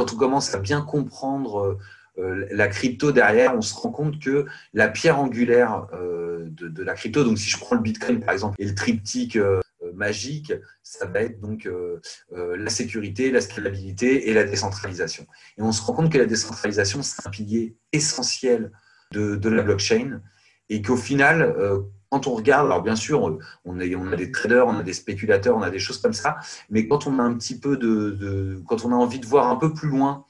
quand on commence à bien comprendre la crypto derrière, on se rend compte que la pierre angulaire de, la crypto, donc si je prends le Bitcoin par exemple, et le triptyque magique, ça va être donc la sécurité, la scalabilité et la décentralisation. Et on se rend compte que la décentralisation, c'est un pilier essentiel de, de la blockchain et qu'au final, quand on regarde, alors bien sûr, on a, des traders, on a des spéculateurs, on a des choses comme ça, mais quand on a un petit peu de, quand on a envie de voir un peu plus loin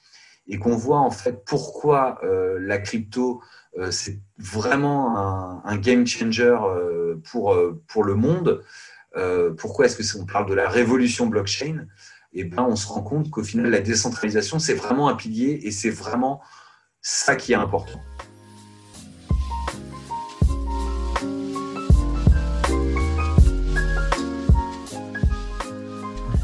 et qu'on voit en fait pourquoi euh, la crypto euh, c'est vraiment un, game changer euh, pour, le monde, pourquoi est-ce que on parle de la révolution blockchain eh ben on se rend compte qu'au final la décentralisation c'est vraiment un pilier et c'est vraiment ça qui est important.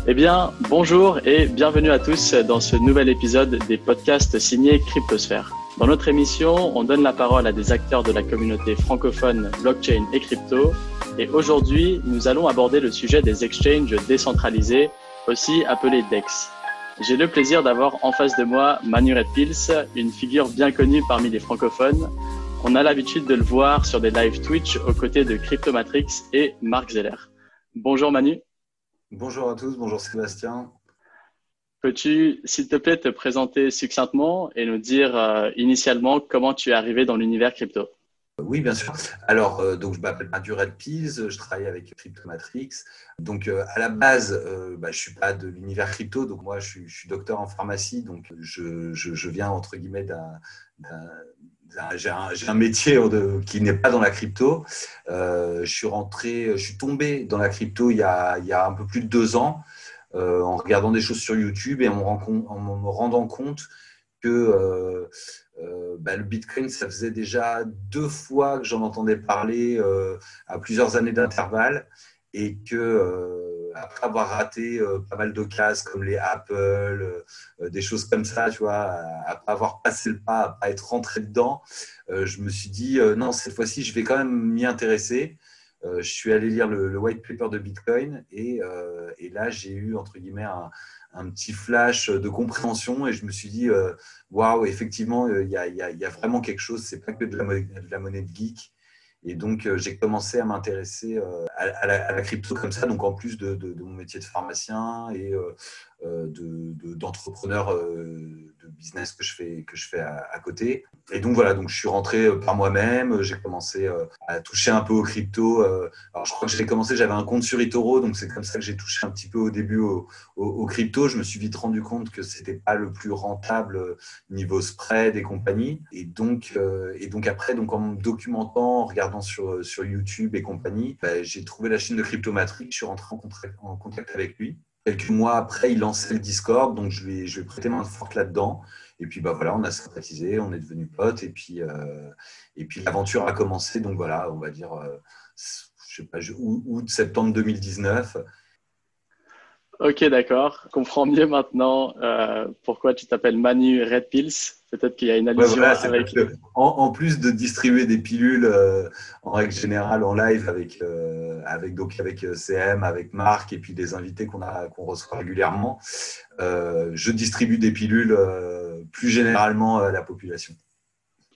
Eh bien, bonjour et bienvenue à tous dans ce nouvel épisode des podcasts signés Cryptosphère. Dans notre émission, on donne la parole à des acteurs de la communauté francophone blockchain et crypto. Et aujourd'hui, nous allons aborder le sujet des exchanges décentralisés, aussi appelés DEX. J'ai le plaisir d'avoir en face de moi Manu Redpils, une figure bien connue parmi les francophones. On a l'habitude de le voir sur des live Twitch aux côtés de Cryptomatrix et Mark Zeller. Bonjour Manu. Bonjour à tous, bonjour Sébastien. Peux-tu, s'il te plaît, te présenter succinctement et nous dire euh, initialement comment tu es arrivé dans l'univers crypto? Oui, bien sûr. Alors, euh, donc, je m'appelle Mathieu Redpiz, je travaille avec Cryptomatrix. Donc, euh, à la base, bah, je ne suis pas de l'univers crypto, donc moi, je suis, docteur en pharmacie, donc je, je viens, entre guillemets, d'un j'ai un, métier qui n'est pas dans la crypto. Euh, je suis rentré, je suis tombé dans la crypto il y a, il y a un peu plus de deux ans euh, en regardant des choses sur YouTube et en me, en me rendant compte que euh, bah, le Bitcoin, ça faisait déjà deux fois que j'en entendais parler à plusieurs années d'intervalle et que après avoir raté euh, pas mal de classes comme les Apple, euh, euh, des choses comme ça, tu vois, après avoir passé le pas, à être rentré dedans, je me suis dit non, cette fois-ci, je vais quand même m'y intéresser. je suis allé lire le, white paper de Bitcoin et, là, j'ai eu, entre guillemets, un, petit flash de compréhension et je me suis dit waouh, effectivement, il y, a, vraiment quelque chose, c'est pas que de la, monnaie de geek. Et donc, j'ai commencé à m'intéresser euh, à, la, crypto comme ça, donc en plus de, mon métier de pharmacien et euh, d'entrepreneur de, business que je fais, que je fais à, côté. Et donc voilà, donc je suis rentré par moi-même, j'ai commencé à toucher un peu aux crypto. Alors je crois que j'ai commencé, j'avais un compte sur eToro, donc c'est comme ça que j'ai touché un petit peu au début aux crypto. Je me suis vite rendu compte que c'était pas le plus rentable niveau spread et compagnie. Et donc, et donc après, donc en me documentant, en regardant sur, sur YouTube et compagnie, bah, j'ai trouvé la chaîne de Cryptomatrix, je suis rentré en contact, avec lui. Quelques mois après, il lançait le Discord, donc je lui ai, je lui ai prêté main forte là-dedans. Et puis bah voilà, on a sympathisé, on est devenus potes, et puis, euh, puis l'aventure a commencé. Donc voilà, on va dire, euh, août, septembre 2019. Ok, d'accord. Je comprends mieux maintenant euh, pourquoi tu t'appelles Manu Red Pills. Peut-être qu'il y a une allusion avec. En, plus de distribuer des pilules euh, en règle générale en live avec, euh, avec, donc avec CM, avec Marc et puis des invités qu'on qu'on reçoit régulièrement, je distribue des pilules plus généralement à la population.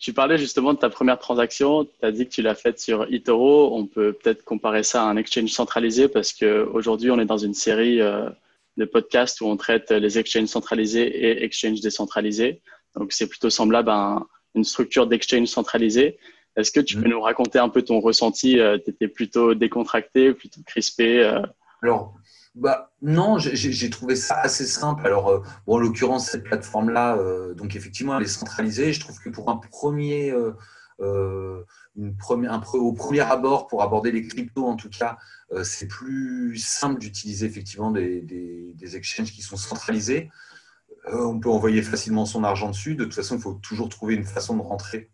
Tu parlais justement de ta première transaction. Tu as dit que tu l'as faite sur eToro. On peut peut-être comparer ça à un exchange centralisé parce qu'aujourd'hui, on est dans une série euh, de podcasts où on traite les exchanges centralisés et exchanges décentralisés. Donc, c'est plutôt semblable à une structure d'exchange centralisé. Est-ce que tu peux mm. nous raconter un peu ton ressenti euh, Tu étais plutôt décontracté, plutôt crispé euh? Alors, bah, non, j'ai trouvé ça assez simple. Alors, euh, bon, en l'occurrence, cette plateforme-là, euh, donc effectivement, elle est centralisée. Je trouve que pour un premier, euh, au premier abord, pour aborder les cryptos en tout cas, c'est plus simple d'utiliser effectivement des, des, des, exchanges qui sont centralisés. on peut envoyer facilement son argent dessus. De toute façon, il faut toujours trouver une façon de rentrer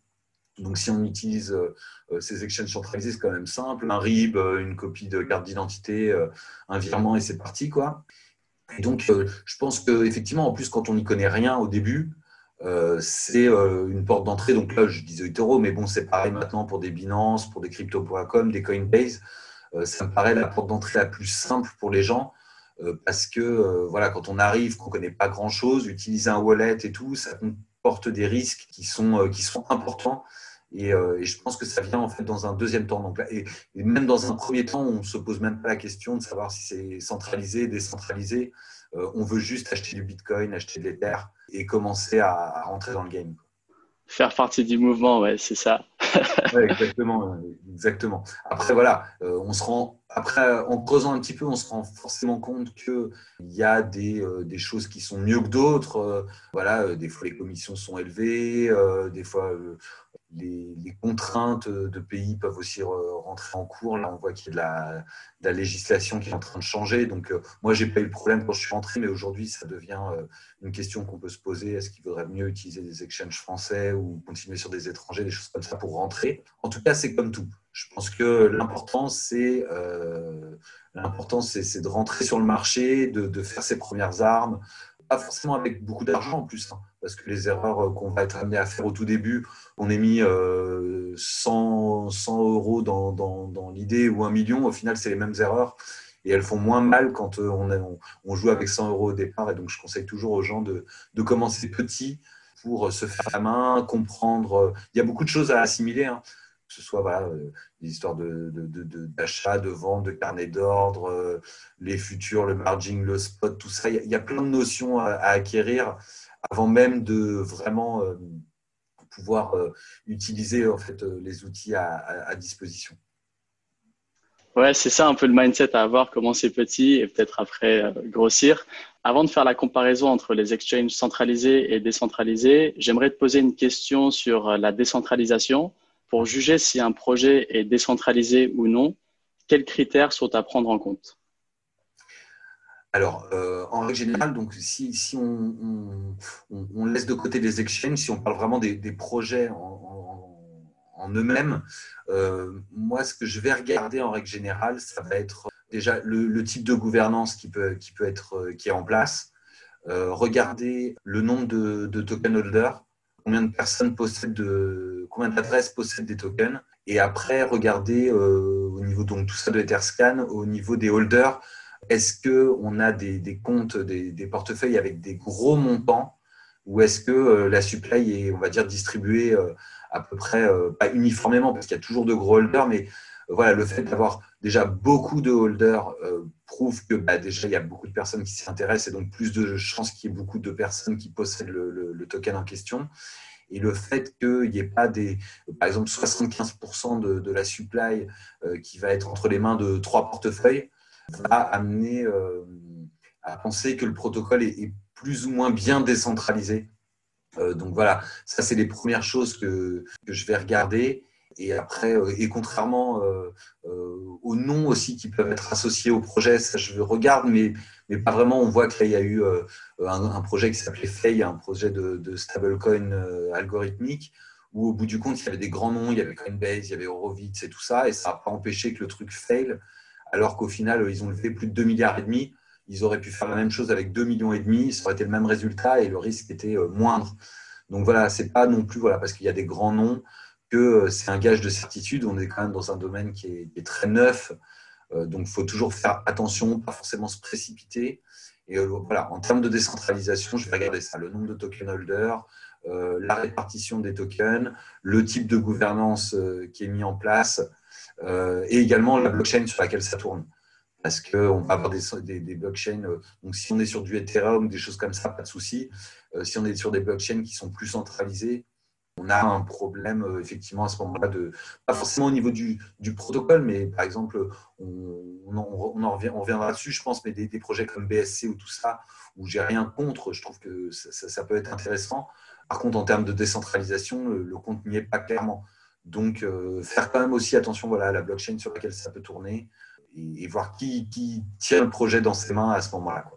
donc, si on utilise euh, euh, ces exchanges centralisés, c'est quand même simple. Un RIB, euh, une copie de carte d'identité, un virement et c'est parti. Quoi. Donc, je pense qu'effectivement, en plus, quand on n'y connaît rien au début, c'est une porte d'entrée. Donc là, je disais eToro, mais bon, c'est pareil maintenant pour des Binance, pour des crypto.com, des Coinbase. ça me paraît la porte d'entrée la plus simple pour les gens parce que voilà, quand on arrive, qu'on ne connaît pas grand-chose, utiliser un wallet et tout, ça comporte des risques qui sont, qui sont importants. Et, je pense que ça vient en fait dans un deuxième temps. Donc, et, même dans un premier temps, on ne se pose même pas la question de savoir si c'est centralisé, décentralisé. on veut juste acheter du Bitcoin, acheter de l'Ether et commencer à, à, rentrer dans le game. Faire partie du mouvement, ouais, c'est ça. exactement, exactement. Après, voilà, euh, on se rend, après, en creusant un petit peu, on se rend forcément compte qu'il y a des, euh, des, choses qui sont mieux que d'autres. Euh, voilà, des fois les commissions sont élevées, des fois les, contraintes de pays peuvent aussi rentrer en cours. Là, on voit qu'il y a de la, législation qui est en train de changer. Donc, euh, moi, j'ai pas eu de problème quand je suis rentré, mais aujourd'hui, ça devient euh, une question qu'on peut se poser. Est-ce qu'il vaudrait mieux utiliser des exchanges français ou continuer sur des étrangers, des choses comme ça pour rentrer? En tout cas, c'est comme tout. Je pense que l'important, c'est euh, de rentrer sur le marché, de faire ses premières armes, pas forcément avec beaucoup d'argent en plus, hein, parce que les erreurs euh, qu'on va être amené à faire au tout début, on est mis 100, euh, 100 euros dans, dans, l'idée ou un million, au final, c'est les mêmes erreurs et elles font moins mal quand euh, on, on, joue avec 100 euros au départ. Et donc, je conseille toujours aux gens de, de commencer petit pour se faire la main, comprendre. Il y a beaucoup de choses à assimiler. Hein que ce soit voilà, euh, des histoires d'achat, de, de, vente, de carnet d'ordre, euh, les futurs, le margin, le spot, tout ça. Il y, a, plein de notions à, acquérir avant même de vraiment euh, pouvoir utiliser en fait, les outils à, disposition. Ouais, c'est ça un peu le mindset à avoir, commencer petit et peut-être après grossir. Avant de faire la comparaison entre les exchanges centralisés et décentralisés, j'aimerais te poser une question sur la décentralisation. Pour juger si un projet est décentralisé ou non, quels critères sont à prendre en compte? Alors, euh, en règle générale, donc, si, on, laisse de côté les exchanges, si on parle vraiment des, projets en, eux-mêmes, euh, moi, ce que je vais regarder en règle générale, ça va être déjà le, type de gouvernance qui peut, être euh, qui est en place, regarder le nombre de token holders, combien de personnes possèdent de, combien d'adresses possèdent des tokens. Et après, regarder euh, au niveau, donc tout ça de Etherscan, au niveau des holders, est-ce qu'on a des, comptes, des, portefeuilles avec des gros montants ou est-ce que euh, la supply est, on va dire, distribuée euh, à peu près, pas uniformément, parce qu'il y a toujours de gros holders, mais voilà, le fait d'avoir déjà beaucoup de holders prouve que bah, déjà il y a beaucoup de personnes qui s'y intéressent et donc plus de chances qu'il y ait beaucoup de personnes qui possèdent le token en question. Et le fait qu'il n'y ait pas des, par exemple, 75% de, la supply euh, qui va être entre les mains de trois portefeuilles va amener euh, à penser que le protocole est, plus ou moins bien décentralisé. Euh, donc voilà, ça c'est les premières choses que, que je vais regarder. Et après, et contrairement aux noms aussi qui peuvent être associés au projet, ça je regarde, mais mais pas vraiment. On voit qu'il y a eu euh, un, projet qui s'appelait Fay, un projet de, stablecoin euh, algorithmique, où au bout du compte, il y avait des grands noms, il y avait Coinbase, il y avait Horowitz et tout ça, et ça n'a pas empêché que le truc fail, alors qu'au final, ils ont levé plus de 2 milliards et demi. Ils auraient pu faire la même chose avec 2 millions et demi, ça aurait été le même résultat et le risque était euh, moindre. Donc voilà, c'est pas non plus voilà parce qu'il y a des grands noms que c'est un gage de certitude. On est quand même dans un domaine qui est très neuf. Euh, donc, il faut toujours faire attention, pas forcément se précipiter. Et euh, voilà, en termes de décentralisation, je vais regarder ça, le nombre de token holders, euh, la répartition des tokens, le type de gouvernance qui est mis en place et également la blockchain sur laquelle ça tourne. Parce qu'on va avoir des, des, blockchains, donc si on est sur du Ethereum, des choses comme ça, pas de souci. si on est sur des blockchains qui sont plus centralisées, on a un problème euh, effectivement à ce moment-là, de, pas forcément au niveau du, protocole, mais par exemple, on, en, reviendra dessus, je pense, mais des, projets comme BSC ou tout ça, où j'ai rien contre, je trouve que ça, peut être intéressant. Par contre, en termes de décentralisation, le, compte n'y est pas clairement. Donc, euh, faire quand même aussi attention voilà, à la blockchain sur laquelle ça peut tourner et, voir qui, qui, tient le projet dans ses mains à ce moment-là.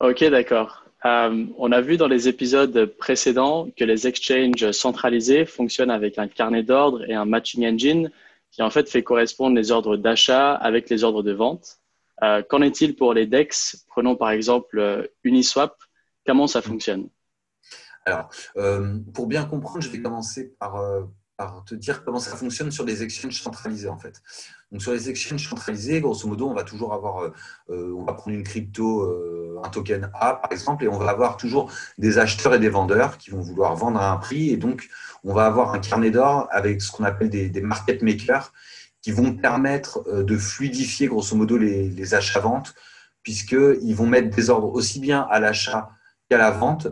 Ok, d'accord. Euh, on a vu dans les épisodes précédents que les exchanges centralisés fonctionnent avec un carnet d'ordre et un matching engine qui en fait fait correspondre les ordres d'achat avec les ordres de vente. Euh, qu'en est-il pour les DEX? Prenons par exemple euh, Uniswap. Comment ça fonctionne? Alors, pour bien comprendre, je vais commencer par, par te dire comment ça fonctionne sur les exchanges centralisés en fait. Donc sur les exchanges centralisés, grosso modo, on va toujours avoir, euh, euh, on va prendre une crypto, euh, un token A par exemple, et on va avoir toujours des acheteurs et des vendeurs qui vont vouloir vendre à un prix, et donc on va avoir un carnet d'or avec ce qu'on appelle des, market makers qui vont permettre de fluidifier grosso modo les, les achats-ventes, puisqu'ils vont mettre des ordres aussi bien à l'achat qu'à la vente,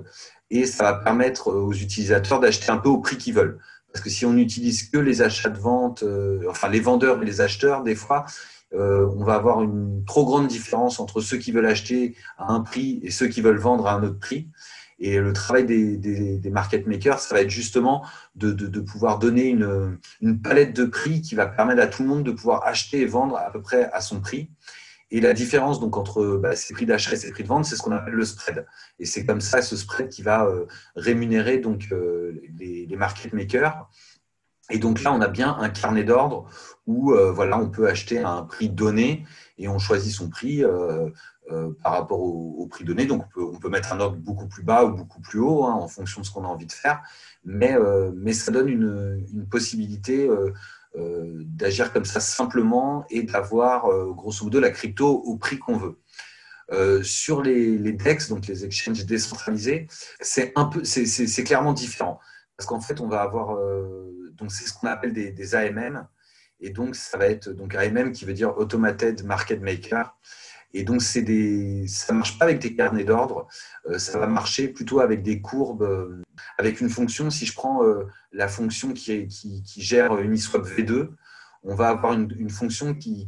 et ça va permettre aux utilisateurs d'acheter un peu au prix qu'ils veulent. Parce que si on n'utilise que les achats de vente, euh, enfin les vendeurs et les acheteurs, des fois, euh, on va avoir une trop grande différence entre ceux qui veulent acheter à un prix et ceux qui veulent vendre à un autre prix. Et le travail des, market makers, ça va être justement de, pouvoir donner une, palette de prix qui va permettre à tout le monde de pouvoir acheter et vendre à peu près à son prix. Et la différence donc entre bah, ces prix d'achat et ces prix de vente, c'est ce qu'on appelle le spread. Et c'est comme ça ce spread qui va euh, rémunérer donc euh, les, market makers. Et donc là, on a bien un carnet d'ordre où euh, voilà, on peut acheter à un prix donné et on choisit son prix par rapport au, prix donné. Donc on peut, on peut, mettre un ordre beaucoup plus bas ou beaucoup plus haut hein, en fonction de ce qu'on a envie de faire. Mais, mais ça donne une, une possibilité euh, d'agir comme ça simplement et d'avoir euh, grosso modo la crypto au prix qu'on veut. Euh, sur les, DEX, donc les exchanges décentralisés, c'est un peu, c'est clairement différent. Parce qu'en fait, on va avoir donc c'est ce qu'on appelle des, des, AMM et donc ça va être donc AMM qui veut dire Automated Market Maker et donc, c'est des, ça ne marche pas avec des carnets d'ordre, euh, ça va marcher plutôt avec des courbes, euh, avec une fonction. Si je prends euh, la fonction qui, qui, qui, gère Uniswap V2, on va avoir une, fonction qui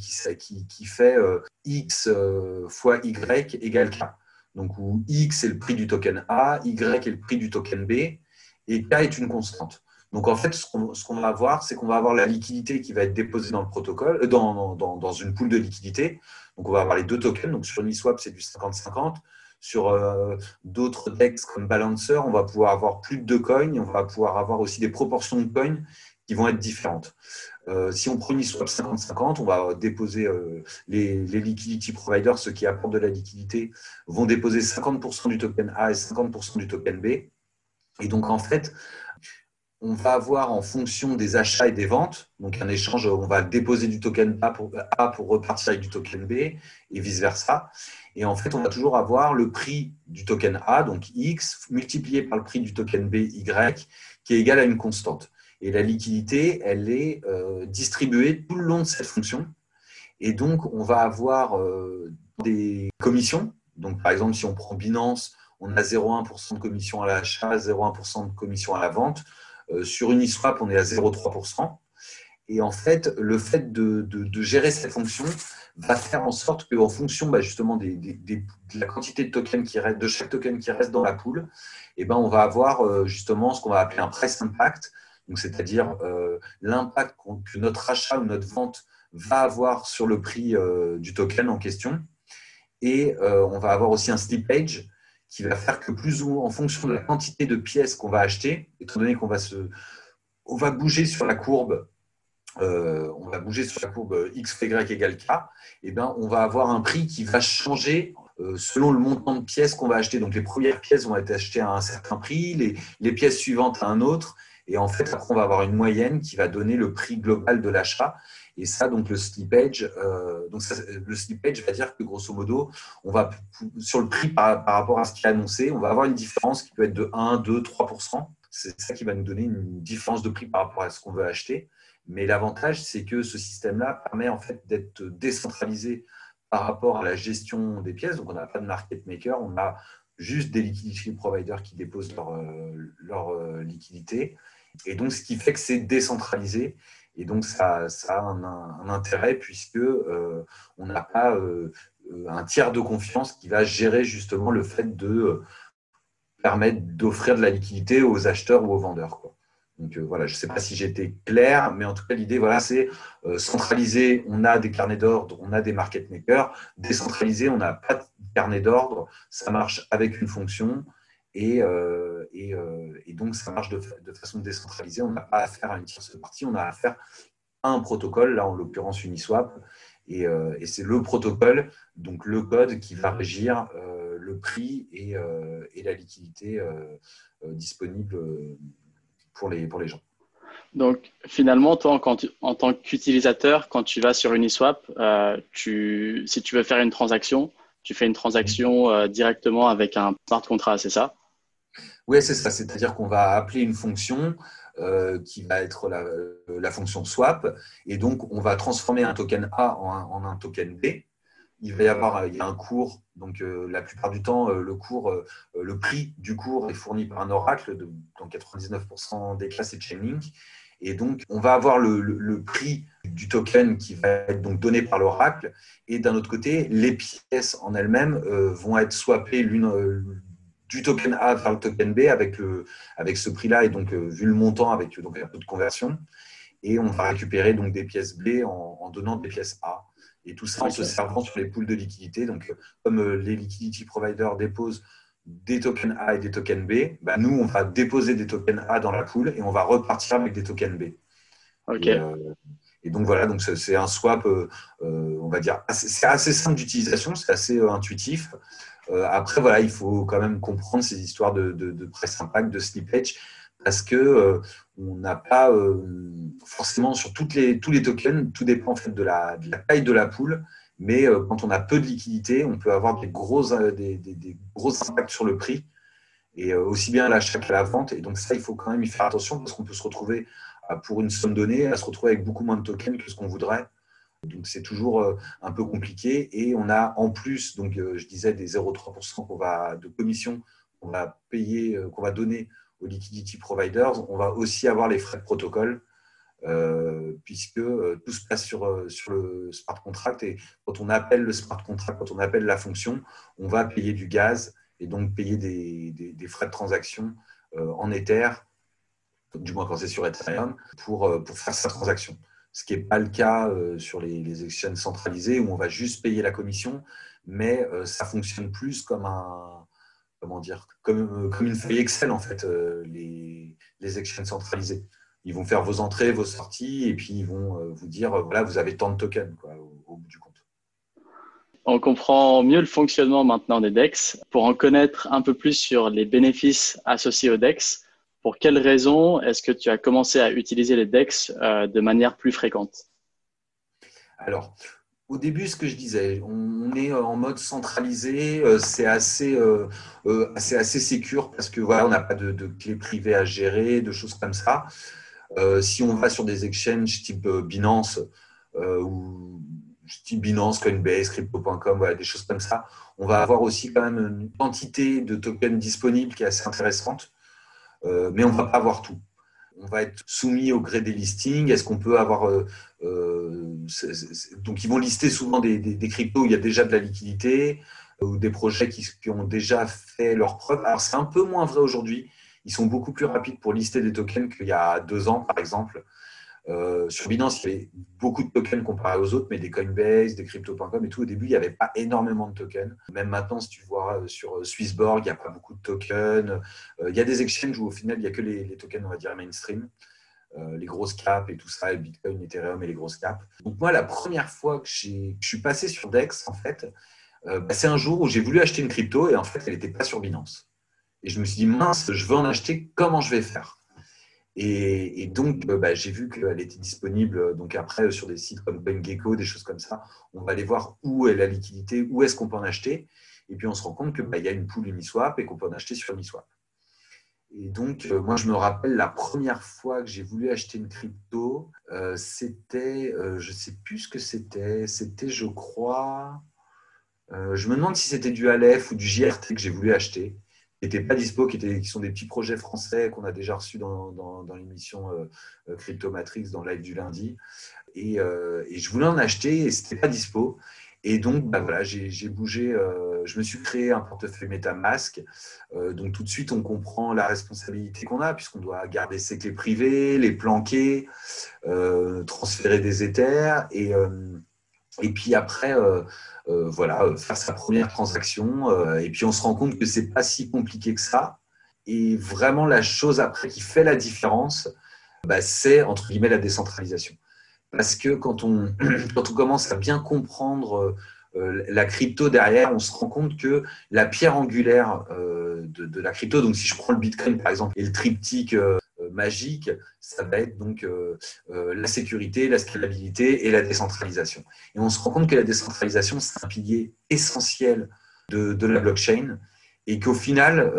fait x fois y égale k. Donc, où x est le prix du token A, y est le prix du token B, et k est une constante. Donc en fait, ce qu'on va avoir, c'est qu'on va avoir la liquidité qui va être déposée dans le protocole, dans, dans, une pool de liquidité. Donc, on va avoir les deux tokens. Donc, sur Uniswap, c'est du 50-50. Sur euh, d'autres DEX comme Balancer, on va pouvoir avoir plus de deux coins. On va pouvoir avoir aussi des proportions de coins qui vont être différentes. Euh, si on prend Uniswap 50-50, on va déposer euh, les, liquidity providers, ceux qui apportent de la liquidité, vont déposer 50% du token A et 50% du token B. Et donc, en fait, on va avoir en fonction des achats et des ventes, donc un échange, on va déposer du token A pour, repartir avec du token B et vice-versa. Et en fait, on va toujours avoir le prix du token A, donc X, multiplié par le prix du token B, Y, qui est égal à une constante. Et la liquidité, elle est euh, distribuée tout le long de cette fonction. Et donc, on va avoir euh, des commissions. Donc, par exemple, si on prend Binance, on a 0,1% de commission à l'achat, 0,1% de commission à la vente. Euh, sur Uniswap, on est à 0,3%. Et en fait, le fait de, gérer cette fonction va faire en sorte qu'en fonction bah, justement de la quantité de tokens qui reste, de chaque token qui reste dans la pool, eh ben, on va avoir euh, justement ce qu'on va appeler un price impact, c'est-à-dire euh, l'impact que notre achat ou notre vente va avoir sur le prix du token en question. Et on va avoir aussi un slippage, qui va faire que plus ou moins en fonction de la quantité de pièces qu'on va acheter, étant donné qu'on va se, on va bouger sur la courbe, euh, on va bouger sur la courbe x y égale k, et eh bien on va avoir un prix qui va changer euh, selon le montant de pièces qu'on va acheter. Donc les premières pièces vont être achetées à un certain prix, les, les pièces suivantes à un autre, et en fait après on va avoir une moyenne qui va donner le prix global de l'achat. Et ça, donc le slippage, euh, donc le slippage va dire que grosso modo, on va sur le prix par, rapport à ce qui est annoncé, on va avoir une différence qui peut être de 1, 2, 3% C'est ça qui va nous donner une différence de prix par rapport à ce qu'on veut acheter. Mais l'avantage, c'est que ce système-là permet en fait d'être décentralisé par rapport à la gestion des pièces. Donc, on n'a pas de market maker, on a juste des liquidity providers qui déposent leur, euh, euh, liquidité. Et donc, ce qui fait que c'est décentralisé et donc, ça, a un, intérêt puisque euh, on n'a pas euh, un tiers de confiance qui va gérer justement le fait de euh, permettre d'offrir de la liquidité aux acheteurs ou aux vendeurs. Donc voilà, je ne sais pas si j'étais clair, mais en tout cas, l'idée, voilà, c'est centraliser, on a des carnets d'ordre, on a des market makers. Décentraliser, on n'a pas de carnet d'ordre, ça marche avec une fonction. Et, euh, euh, et, donc, ça marche de, façon décentralisée. On n'a pas affaire à une tierce partie, on a affaire à un protocole, là en l'occurrence Uniswap. Et, euh, et c'est le protocole, donc le code, qui va régir le prix et, la liquidité disponible pour les, pour les gens. Donc finalement, toi, en tant qu'utilisateur, quand tu vas sur Uniswap, tu, si tu veux faire une transaction, tu fais une transaction euh, directement avec un smart contract, c'est ça? Oui, c'est ça. C'est-à-dire qu'on va appeler une fonction euh, qui va être la, fonction swap, et donc on va transformer un token A en un, token B. Il va y avoir il y a un cours, donc la plupart du temps, le cours, le prix du cours est fourni par un oracle, de, dans 99% des cas, c'est Chainlink. Et donc, on va avoir le, prix du token qui va être donc donné par l'oracle. Et d'un autre côté, les pièces en elles-mêmes euh, vont être swappées l'une euh, du token A vers le token B avec, le, avec ce prix-là et donc euh, vu le montant avec donc, un peu de conversion. Et on va récupérer donc des pièces B en, donnant des pièces A. Et tout ça en se servant sur les poules de liquidité. Donc, comme les liquidity providers déposent des tokens A et des tokens B, bah, nous, on va déposer des tokens A dans la pool et on va repartir avec des tokens B. OK. Euh, et, donc voilà, donc c'est un swap, euh, euh, on va dire, c'est assez simple d'utilisation, c'est assez intuitif. Après, voilà, il faut quand même comprendre ces histoires de, de, press impact, de slippage, parce que on n'a pas forcément sur toutes les, tous les tokens, tout dépend en fait de la, taille de la pool mais euh, quand on a peu de liquidité, on peut avoir des gros, euh, des, gros impacts sur le prix, et euh, aussi bien à l'achat qu'à la vente. Et donc ça, il faut quand même y faire attention parce qu'on peut se retrouver pour une somme donnée à se retrouver avec beaucoup moins de tokens que ce qu'on voudrait. Donc c'est toujours un peu compliqué. Et on a en plus, donc je disais, des 0,3% qu'on va de commission qu'on va payer, qu'on va donner aux liquidity providers. On va aussi avoir les frais de protocole euh, puisque euh, tout se passe sur, euh, sur le smart contract. Et quand on appelle le smart contract, quand on appelle la fonction, on va payer du gaz et donc payer des, des, frais de transaction en Ether, du moins quand c'est sur Ethereum, pour, pour faire sa transaction. Ce qui n'est pas le cas sur les, exchanges centralisés où on va juste payer la commission, mais ça fonctionne plus comme un, comment dire, comme, une feuille Excel en fait, les, les exchanges centralisés ils vont faire vos entrées, vos sorties, et puis ils vont euh, vous dire, euh, voilà, vous avez tant de tokens au, bout du compte. On comprend mieux le fonctionnement maintenant des DEX. Pour en connaître un peu plus sur les bénéfices associés aux DEX, pour quelles raisons est-ce que tu as commencé à utiliser les DEX euh, de manière plus fréquente? Alors, au début, ce que je disais, on est en mode centralisé, c'est assez, assez, assez sécure parce que voilà, on n'a pas de, de clés privées à gérer, de choses comme ça. Euh, si on va sur des exchanges type euh, Binance euh, ou type Binance, Coinbase, Crypto.com, voilà, des choses comme ça, on va avoir aussi quand même une quantité de tokens disponibles qui est assez intéressante, mais on ne va pas avoir tout on va être soumis au gré des listings. Est-ce qu'on peut avoir. donc, ils vont lister souvent des, des, cryptos où il y a déjà de la liquidité ou des projets qui, qui, ont déjà fait leurs preuves. Alors, c'est un peu moins vrai aujourd'hui ils sont beaucoup plus rapides pour lister des tokens qu'il y a deux ans, par exemple. Euh, sur Binance, il y avait beaucoup de tokens comparé aux autres, mais des Coinbase, des Crypto.com et tout. Au début, il n'y avait pas énormément de tokens. Même maintenant, si tu vois euh, sur euh, Swissborg, il n'y a pas beaucoup de tokens. il y a des exchanges où au final, il n'y a que les, tokens, on va dire, mainstream. les grosses caps et tout ça, Bitcoin, Ethereum et les grosses caps. Donc moi, la première fois que, je suis passé sur DEX, en fait, bah, c'est un jour où j'ai voulu acheter une crypto et en fait, elle n'était pas sur Binance. Et je me suis dit, mince, je veux en acheter, comment je vais faire? Et, donc, euh, bah, j'ai vu qu'elle était disponible euh, donc après euh, sur des sites comme BenGecko, des choses comme ça. On va aller voir où est la liquidité, où est-ce qu'on peut en acheter. Et puis, on se rend compte qu'il bah, y a une pool Uniswap et qu'on peut en acheter sur Uniswap. Et donc, moi, je me rappelle la première fois que j'ai voulu acheter une crypto, c'était, je ne sais plus ce que c'était, c'était, je crois, je me demande si c'était du Aleph ou du JRT que j'ai voulu acheter n'étaient pas dispo, qui, sont des petits projets français qu'on a déjà reçus dans, l'émission euh, euh, Crypto Matrix dans live du lundi. Et, euh, je voulais en acheter et c'était pas dispo. Et donc, bah voilà, j'ai bougé, je me suis créé un portefeuille MetaMask. donc, tout de suite, on comprend la responsabilité qu'on a, puisqu'on doit garder ses clés privées, les planquer, transférer des Ethers. Et, et puis après, euh, voilà, euh, faire sa première transaction. Euh, et puis on se rend compte que c'est pas si compliqué que ça. Et vraiment, la chose après qui fait la différence, bah, c'est entre guillemets la décentralisation. Parce que quand on, quand on commence à bien comprendre la crypto derrière, on se rend compte que la pierre angulaire de, la crypto, donc si je prends le Bitcoin par exemple, et le triptyque magique, ça va être donc la sécurité, la scalabilité et la décentralisation. Et on se rend compte que la décentralisation, c'est un pilier essentiel de, de la blockchain et qu'au final,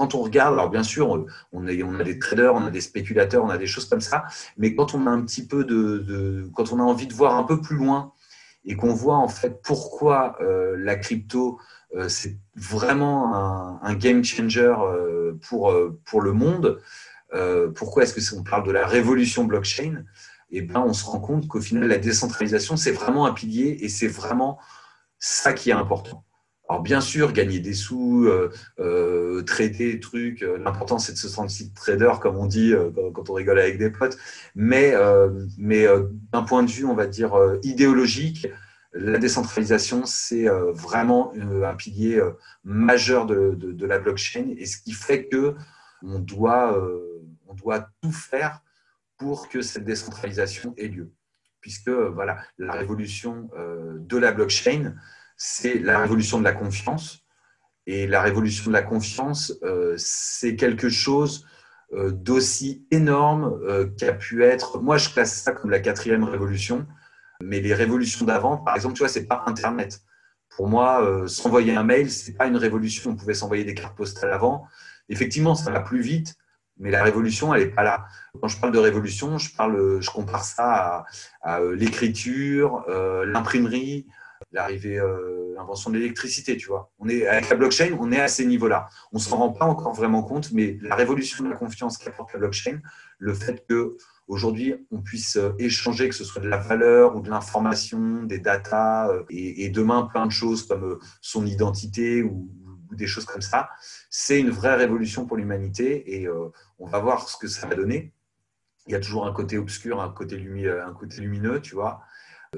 quand on regarde, alors bien sûr, on, on, a des traders, on a des spéculateurs, on a des choses comme ça, mais quand on a un petit peu de, quand on a envie de voir un peu plus loin et qu'on voit en fait pourquoi euh, la crypto euh, c'est vraiment un, game changer euh, pour, pour le monde, pourquoi est-ce que on parle de la révolution blockchain? Eh ben, on se rend compte qu'au final, la décentralisation, c'est vraiment un pilier et c'est vraiment ça qui est important. Alors bien sûr, gagner des sous, euh, euh, trader des trucs, euh, l'important c'est de se sentir trader, comme on dit quand on rigole avec des potes, mais, mais d'un point de vue, on va dire, idéologique, la décentralisation, c'est vraiment un pilier majeur de, de, la blockchain et ce qui fait que on doit, on doit tout faire pour que cette décentralisation ait lieu. Puisque voilà, la révolution de la blockchain, c'est la révolution de la confiance. Et la révolution de la confiance, euh, c'est quelque chose euh, d'aussi énorme euh, qu'a pu être. Moi, je classe ça comme la quatrième révolution, mais les révolutions d'avant, par exemple, tu vois, c'est pas Internet. Pour moi, s'envoyer un mail, c'est pas une révolution. On pouvait s'envoyer des cartes postales avant. Effectivement, ça va plus vite, mais la révolution, elle n'est pas là. Quand je parle de révolution, je, parle, je compare ça à l'écriture, l'imprimerie, l'arrivée, euh, l'invention de l'électricité, tu vois. On est, avec la blockchain, on est à ces niveaux-là. On ne s'en rend pas encore vraiment compte, mais la révolution de la confiance qu'apporte la blockchain, le fait que aujourd'hui on puisse euh, échanger, que ce soit de la valeur ou de l'information, des datas, euh, et, demain plein de choses comme son identité ou, des choses comme ça, c'est une vraie révolution pour l'humanité et on va voir ce que ça va donner. Il y a toujours un côté obscur, un côté, un côté lumineux, tu vois.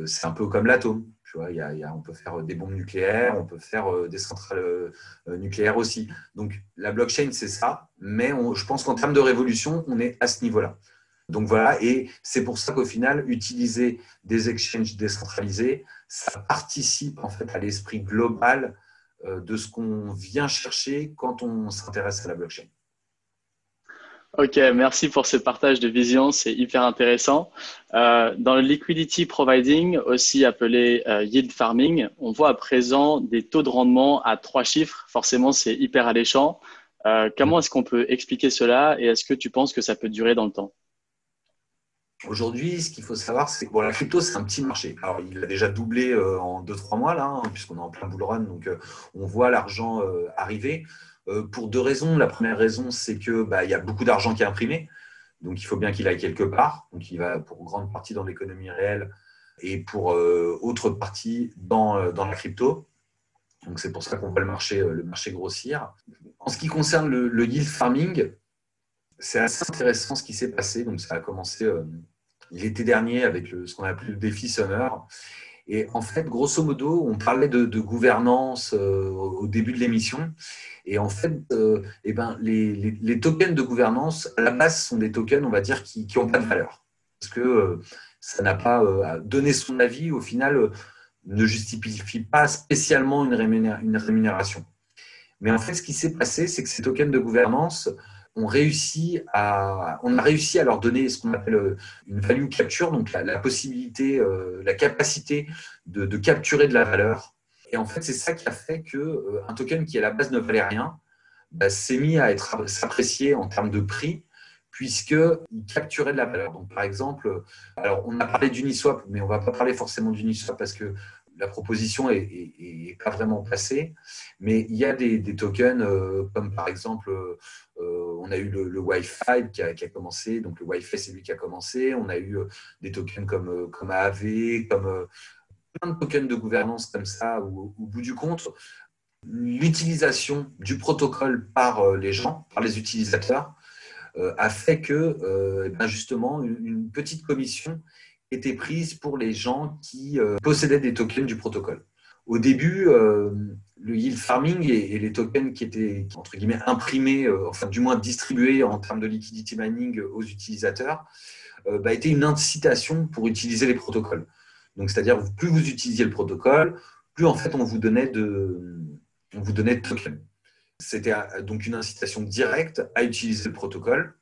C'est un peu comme l'atome on peut faire des bombes nucléaires, on peut faire euh, des centrales euh, nucléaires aussi. Donc la blockchain, c'est ça, mais je pense qu'en termes de révolution, on est à ce niveau-là. Donc voilà, et c'est pour ça qu'au final, utiliser des exchanges décentralisés, ça participe en fait à l'esprit global euh, de ce qu'on vient chercher quand on s'intéresse à la blockchain. Ok, merci pour ce partage de vision, c'est hyper intéressant. Euh, dans le liquidity providing, aussi appelé euh, yield farming, on voit à présent des taux de rendement à trois chiffres. Forcément, c'est hyper alléchant. Euh, comment est-ce qu'on peut expliquer cela et est-ce que tu penses que ça peut durer dans le temps? Aujourd'hui, ce qu'il faut savoir, c'est que la crypto, c'est un petit marché. Alors, il a déjà doublé en 2-3 mois, là, hein, puisqu'on est en plein bull run, donc on voit l'argent arriver. Euh, pour deux raisons. La première raison, c'est que bah, y a beaucoup d'argent qui est imprimé, donc il faut bien qu'il aille quelque part. Donc il va pour grande partie dans l'économie réelle et pour euh, autre partie dans, euh, la crypto. Donc c'est pour ça qu'on voit le marché, le grossir. En ce qui concerne le, yield farming, c'est assez intéressant ce qui s'est passé. Donc ça a commencé l'été dernier avec ce qu'on a appelé le défi Summer. Et en fait, grosso modo, on parlait de, gouvernance au début de l'émission. Et en fait, euh, eh ben, les, tokens de gouvernance, à la base, sont des tokens, on va dire, qui n'ont pas de valeur. Parce que euh, ça n'a pas euh, donné son avis, au final, ne justifie pas spécialement une, rémunération. Mais en fait, ce qui s'est passé, c'est que ces tokens de gouvernance, on, réussi à, on a réussi à leur donner ce qu'on appelle une value capture, donc la, possibilité, la capacité de, capturer de la valeur et en fait, c'est ça qui a fait qu'un euh, token qui à la base ne valait rien bah, s'est mis à être s'apprécier en termes de prix puisqu'il capturait de la valeur. Donc, par exemple, alors on a parlé d'Uniswap, mais on ne va pas parler forcément d'Uniswap parce que la proposition n'est pas vraiment passée. Mais il y a des, tokens euh, comme par exemple, euh, on a eu le, Wi-Fi qui a, commencé. Donc, le Wi-Fi, c'est lui qui a commencé. On a eu des tokens comme, comme AAV, comme plein de tokens de gouvernance comme ça, au bout du compte, l'utilisation du protocole par euh, les gens, par les utilisateurs, euh, a fait que, euh, eh ben, justement, une, petite commission était prise pour les gens qui possédaient des tokens du protocole. Au début, le yield farming et, les tokens qui étaient, entre guillemets, imprimés, enfin, du moins distribués en termes de liquidity mining aux utilisateurs, bah, était une incitation pour utiliser les protocoles. Donc, c'est-à-dire, plus vous utilisiez le protocole, plus en fait on vous donnait de, on vous donnait de tokens. C'était euh, donc une incitation directe à utiliser le protocole.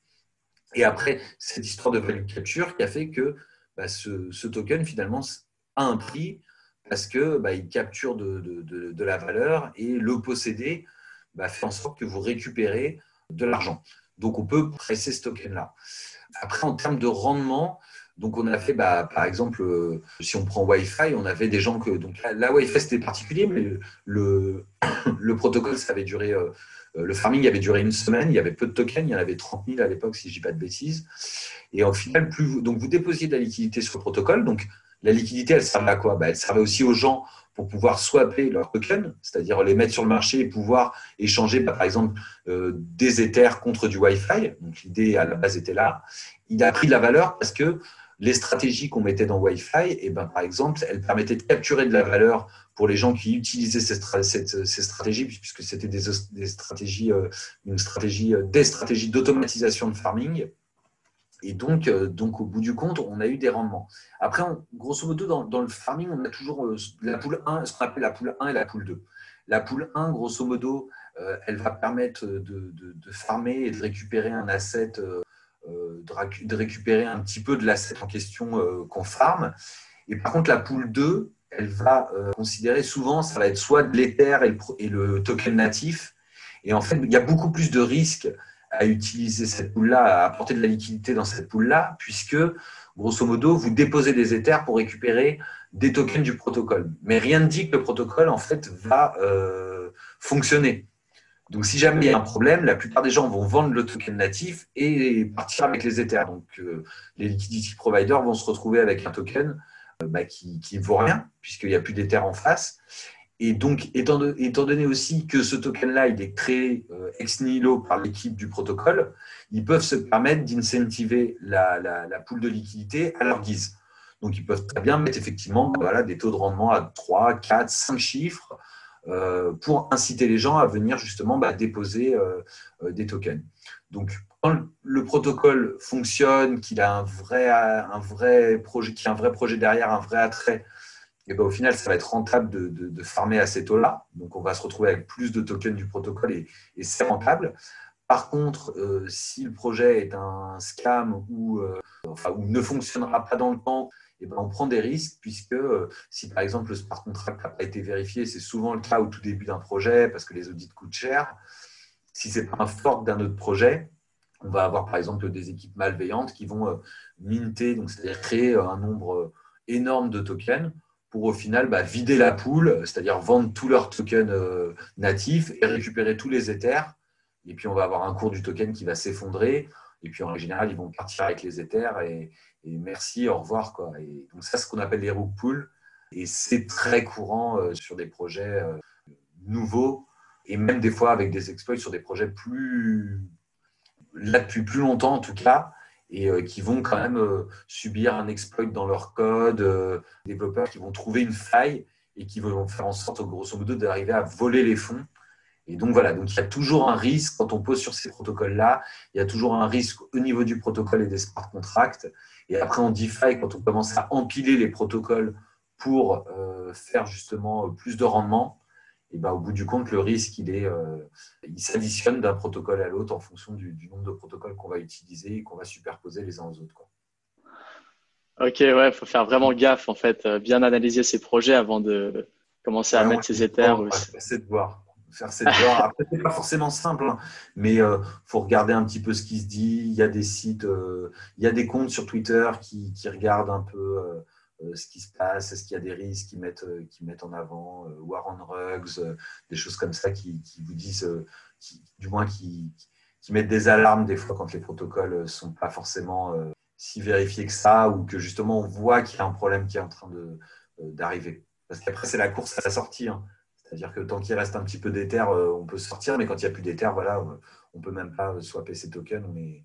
Et après, cette histoire de value capture qui a fait que bah, ce, token, finalement, a un prix parce qu'il bah, capture de, la valeur et le posséder bah, fait en sorte que vous récupérez de l'argent. Donc, on peut presser ce token-là. Après, en termes de rendement, donc on a fait, bah, par exemple, euh, si on prend Wi-Fi, on avait des gens que. Donc la, Wi-Fi, c'était particulier, mais le, le, protocole, ça avait duré. Euh, le farming avait duré une semaine, il y avait peu de tokens, il y en avait 30 000 à l'époque, si je ne dis pas de bêtises. Et au final, plus vous, donc vous déposiez de la liquidité sur le protocole. Donc la liquidité, elle servait à quoi? Bah, Elle servait aussi aux gens pour pouvoir swapper leurs tokens, c'est-à-dire les mettre sur le marché et pouvoir échanger, bah, par exemple, euh, des Ethers contre du Wi-Fi. Donc l'idée à la base était là. Il a pris de la valeur parce que les stratégies qu'on mettait dans Wi-Fi, eh ben, par exemple, elles permettaient de capturer de la valeur pour les gens qui utilisaient ces, stratégies, puisque c'était des, stratégies, euh, une stratégie, euh, des stratégies d'automatisation de farming. Et donc, euh, donc, au bout du compte, on a eu des rendements. Après, grosso modo, dans, le farming, on a toujours la poule 1, ce qu'on appelle la poule 1 et la poule 2. La poule 1, grosso modo, elle va permettre de, de, farmer et de récupérer un asset euh, de, récupérer un petit peu de l'asset en question euh, qu'on farme. Et par contre, la pool 2, elle va euh, considérer souvent, ça va être soit de l'Ether et, le token natif. Et en fait, il y a beaucoup plus de risques à utiliser cette pool-là, à apporter de la liquidité dans cette pool-là, puisque, grosso modo, vous déposez des Ethers pour récupérer des tokens du protocole. Mais rien ne dit que le protocole, en fait, va fonctionner. Donc, si jamais il y a un problème, la plupart des gens vont vendre le token natif et partir avec les Ethers. Donc, euh, les liquidity providers vont se retrouver avec un token euh, bah, qui ne vaut rien, puisqu'il n'y a plus d'Ether en face. Et donc, étant, donné aussi que ce token-là, est créé euh, ex nihilo par l'équipe du protocole, ils peuvent se permettre d'incentiver la, la, pool de liquidité à leur guise. Donc, ils peuvent très bien mettre effectivement voilà, des taux de rendement à 3, 4, 5 chiffres euh, pour inciter les gens à venir justement bah, déposer euh, des tokens. Donc, quand le protocole fonctionne, qu'il a un vrai, un vrai projet, qu'il a un vrai projet derrière, un vrai attrait, et ben, au final, ça va être rentable de, de, farmer à ces taux-là. Donc, on va se retrouver avec plus de tokens du protocole et, c'est rentable. Par contre, si le projet est un scam ou, enfin, ou ne fonctionnera pas dans le temps eh ben, on prend des risques puisque euh, si par exemple le smart contract n'a pas été vérifié, c'est souvent le cas au tout début d'un projet parce que les audits coûtent cher. Si c'est pas un fork d'un autre projet, on va avoir par exemple des équipes malveillantes qui vont euh, minter, donc c'est-à-dire créer euh, un nombre énorme de tokens pour au final bah, vider la poule, c'est-à-dire vendre tous leurs tokens natifs et récupérer tous les Ethers. Et puis on va avoir un cours du token qui va s'effondrer. Et puis en général, ils vont partir avec les Ethers et, merci, au revoir. Quoi. Et donc, ça, c'est ce qu'on appelle les rug pools. Et c'est très courant euh, sur des projets euh, nouveaux et même des fois avec des exploits sur des projets plus, là depuis plus longtemps en tout cas, et euh, qui vont quand même subir un exploit dans leur code, développeurs qui vont trouver une faille et qui vont faire en sorte, grosso modo, d'arriver à voler les fonds. Et donc voilà, donc il y a toujours un risque quand on pose sur ces protocoles-là, il y a toujours un risque au niveau du protocole et des smart contracts. Et après, en DeFi, quand on commence à empiler les protocoles pour euh, faire justement plus de rendement, et ben, au bout du compte, le risque, il, est, euh, il s'additionne d'un protocole à l'autre en fonction du, nombre de protocoles qu'on va utiliser et qu'on va superposer les uns aux autres. Quoi. Ok, ouais, il faut faire vraiment gaffe, en fait, euh, bien analyser ses projets avant de commencer à mettre ses éthers. C'est de voir faire cette Après, c'est pas forcément simple, hein, mais il euh, faut regarder un petit peu ce qui se dit. Il y a des sites, euh, il y a des comptes sur Twitter qui, qui regardent un peu euh, ce qui se passe, est-ce qu'il y a des risques qui mettent, qui mettent en avant, War on Rugs, des choses comme ça qui, vous disent, du moins qui, qui, mettent des alarmes des fois quand les protocoles sont pas forcément si vérifiés que ça, ou que justement on voit qu'il y a un problème qui est en train d'arriver. Parce qu'après, c'est la course à la sortie. Hein. C'est-à-dire que tant qu'il reste un petit peu d'éther, euh, on peut sortir, mais quand il n'y a plus d'éther, voilà, euh, on ne peut même pas swapper ces tokens. On est,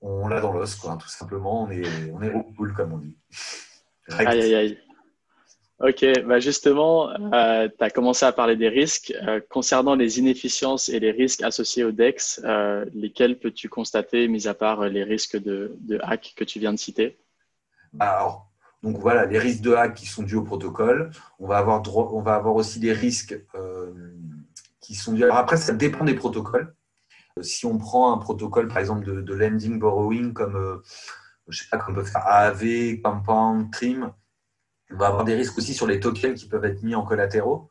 on l'a dans l'os, quoi. Tout simplement, on est, on est cool, comme on dit. Aïe, aïe, aïe. Ok, bah justement, euh, tu as commencé à parler des risques. concernant les inefficiences et les risques associés au DEX, lesquels peux-tu constater, mis à part les risques de, de hack que tu viens de citer? Bah, Alors, donc voilà, les risques de hack qui sont dus au protocole. On va avoir, on va avoir aussi des risques euh, qui sont dus. Alors après, ça dépend des protocoles. Si on prend un protocole, par exemple, de, de lending borrowing comme, je sais pas, comme peut faire AAV, Compound, Trim, on va avoir des risques aussi sur les tokens qui peuvent être mis en collatéraux.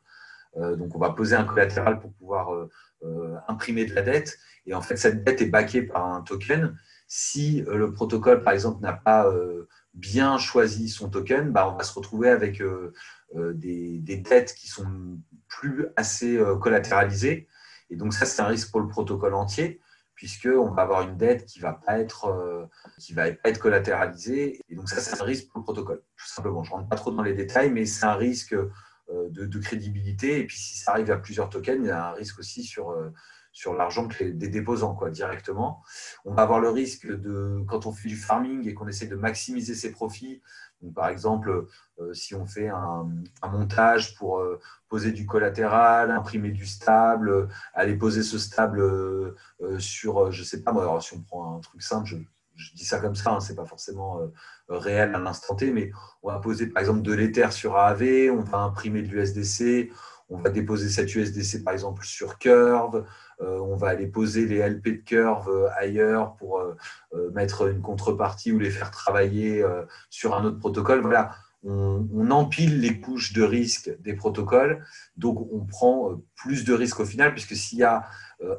donc, on va poser un collatéral pour pouvoir imprimer de la dette. Et en fait, cette dette est backée par un token. Si le protocole, par exemple, n'a pas bien choisi son token, bah, on va se retrouver avec euh, euh, des, dettes qui sont plus assez euh, collatéralisées. Et donc ça, c'est un risque pour le protocole entier, puisqu'on va avoir une dette qui ne va, pas être, qui va pas être collatéralisée. Et donc ça, c'est un risque pour le protocole, tout simplement. Je ne rentre pas trop dans les détails, mais c'est un risque de, de, crédibilité. Et puis si ça arrive à plusieurs tokens, il y a un risque aussi sur sur l'argent des déposants quoi, directement. On va avoir le risque de, quand on fait du farming et qu'on essaie de maximiser ses profits, par exemple, euh, si on fait un, montage pour euh, poser du collatéral, imprimer du stable, aller poser ce stable euh, sur, je ne sais pas moi, alors si on prend un truc simple, je, dis ça comme ça, hein, ce n'est pas forcément réel à l'instant T, mais on va poser par exemple de l'Ether sur AAV, on va imprimer de l'USDC, on va déposer cette USDC par exemple sur Curve, on va aller poser les LP de Curve euh, ailleurs pour euh, mettre une contrepartie ou les faire travailler sur un autre protocole. Voilà, on, empile les couches de risque des protocoles, donc on prend plus de risques au final, puisque s'il y a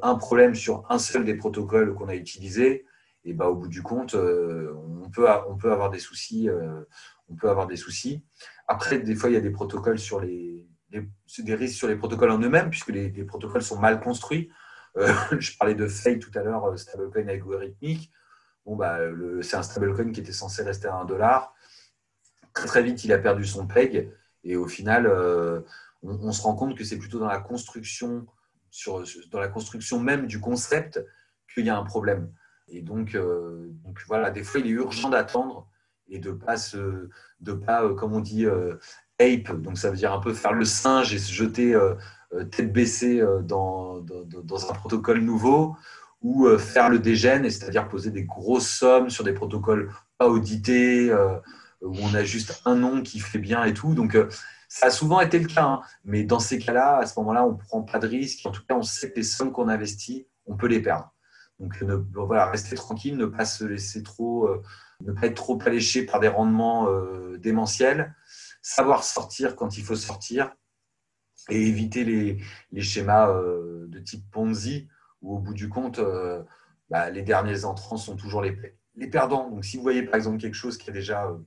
un problème sur un seul des protocoles qu'on a utilisé, et ben, au bout du compte, on peut, avoir des soucis. on peut avoir des soucis. Après, des fois, il y a des protocoles sur les, des risques sur les protocoles en eux-mêmes, puisque les, protocoles sont mal construits. Euh, je parlais de Fake tout à l'heure, euh, stablecoin algorithmique. Bon, bah, c'est un stablecoin qui était censé rester à 1 dollar. Très, très vite, il a perdu son peg. Et au final, euh, on, se rend compte que c'est plutôt dans la construction, dans la construction même du concept qu'il y a un problème. Et donc, voilà, des fois, il est urgent d'attendre et de pas de pas, comme on dit, ape, donc ça veut dire un peu faire le singe et se jeter tête baissée euh, dans, dans, un protocole nouveau ou euh, faire le dégène, c'est-à-dire poser des grosses sommes sur des protocoles pas audités, où on a juste un nom qui fait bien et tout. Donc, ça a souvent été le cas, hein. mais dans ces cas-là, à ce moment-là, on ne prend pas de risque. En tout cas, on sait que les sommes qu'on investit, on peut les perdre. Donc, voilà, rester tranquille, ne pas se laisser trop, ne pas être trop alléché par des rendements démentiels, savoir sortir quand il faut sortir et éviter les, schémas euh, de type Ponzi où au bout du compte, euh, bah, les derniers entrants sont toujours les, perdants. Donc si vous voyez par exemple quelque chose qui a déjà euh,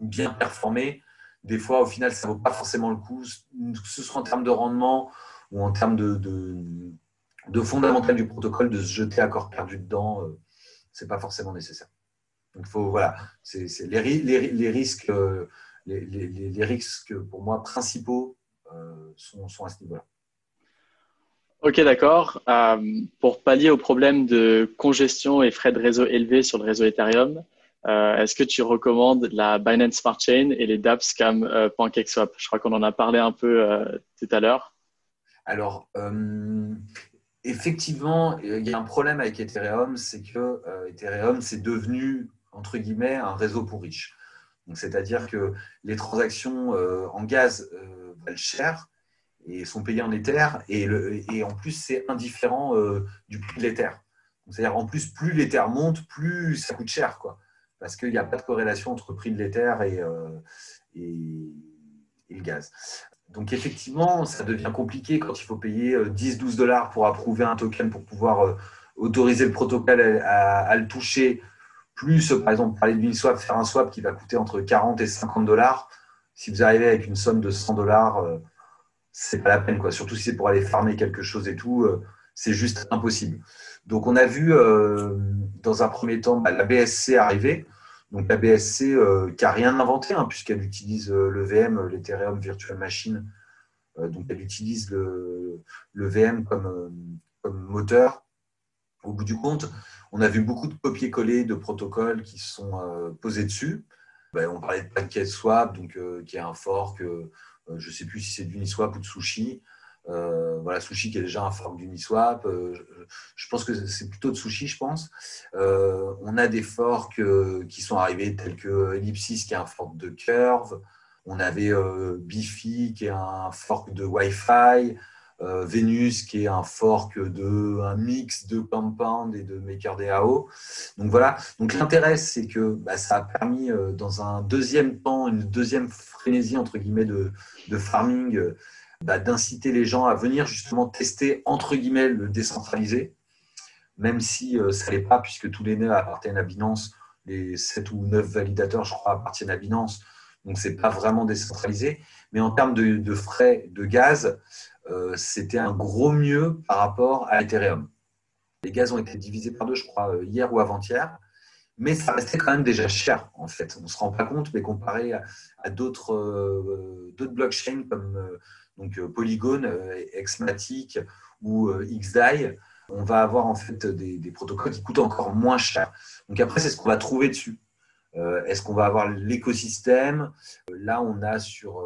bien performé, des fois au final ça ne vaut pas forcément le coup, que ce soit en termes de rendement ou en termes de, de, fondamental du protocole, de se jeter à corps perdu dedans, ce n'est pas forcément nécessaire. Donc faut, voilà, c'est les, risques, les risques pour moi principaux euh, sont, à ce niveau-là. Ok, d'accord. Euh, pour pallier au problème de congestion et frais de réseau élevés sur le réseau Ethereum, euh, est-ce que tu recommandes la Binance Smart Chain et les dApps comme PancakeSwap? Je crois qu'on en a parlé un peu tout à l'heure. Alors, effectivement, il y a un problème avec Ethereum, c'est que Ethereum, c'est devenu, entre guillemets, un réseau pour riches. C'est-à-dire que les transactions en gaz valent cher et sont payés en Ether. Et, en plus, c'est indifférent euh, du prix de l'Ether. C'est-à-dire, en plus, plus l'Ether monte, plus ça coûte cher. Quoi, parce qu'il n'y a pas de corrélation entre le prix de l'Ether et, euh, et, le gaz. Donc, effectivement, ça devient compliqué quand il faut payer 10-12 euh, dollars pour approuver un token pour pouvoir autoriser le protocole à, le toucher. Plus, par exemple, parler d'Uniswap, faire un swap qui va coûter entre 40 et 50 dollars si vous arrivez avec une somme de 100 dollars, euh, c'est pas la peine, quoi. Surtout si c'est pour aller farmer quelque chose et tout, euh, c'est juste impossible. Donc, on a vu euh, dans un premier temps bah, la BSC arriver. Donc, la BSC qui n'a rien inventé, hein, puisqu'elle utilise le VM, l'Ethereum Virtual Machine. donc, elle utilise le, VM comme moteur. Au bout du compte, on a vu beaucoup de copier-coller de protocoles qui sont posés dessus. Ben, on parlait de PancakeSwap, donc, euh, qui est un fork, euh, euh, je ne sais plus si c'est d'Uniswap ou de Sushi. voilà, Sushi qui est déjà un fork d'Uniswap. je pense que c'est plutôt de Sushi, je pense. on a des forks qui sont arrivés tels que Ellipsis qui est un fork de Curve. On avait Bifi qui est un fork de Wi-Fi. Euh, Venus, qui est un fork de un mix de Compound et de MakerDAO. Donc voilà. Donc l'intérêt, c'est que bah, ça a permis, euh, dans un deuxième temps, une deuxième frénésie entre guillemets de, de farming, euh, bah, d'inciter les gens à venir justement tester entre guillemets le décentralisé, même si ça l'est pas, puisque tous les nœuds appartiennent à Binance. Les 7 ou 9 validateurs, je crois, appartiennent à Binance. Donc, ce n'est pas vraiment décentralisé. Mais en termes de, frais de gaz, euh, c'était un gros mieux par rapport à Ethereum. Les gaz ont été divisés par deux, je crois, euh, hier ou avant-hier, mais ça restait quand même déjà cher, en fait. On ne se rend pas compte, mais comparé à, euh, d'autres blockchains comme donc, Polygon, Exmatic ou XDAI, on va avoir en fait des, protocoles qui coûtent encore moins cher. Donc après, c'est ce qu'on va trouver dessus. Est-ce qu'on va avoir l'écosystème? Là, on a sur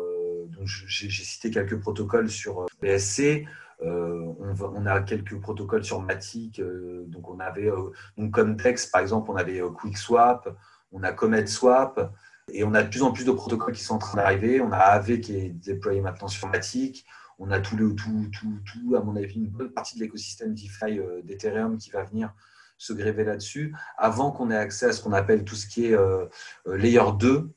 j'ai cité quelques protocoles sur euh, BSC. Euh, on, a quelques protocoles sur Matic. Euh, donc, on avait donc Comtex, par exemple, on avait QuickSwap, on a CometSwap. Et on a de plus en plus de protocoles qui sont en train d'arriver. On a AV qui est déployé maintenant sur Matic. On a tout, le, tout, tout, tout, à mon avis, une bonne partie de l'écosystème DeFi d'Ethereum qui va venir se gréver là-dessus, avant qu'on ait accès à ce qu'on appelle tout ce qui est Layer 2,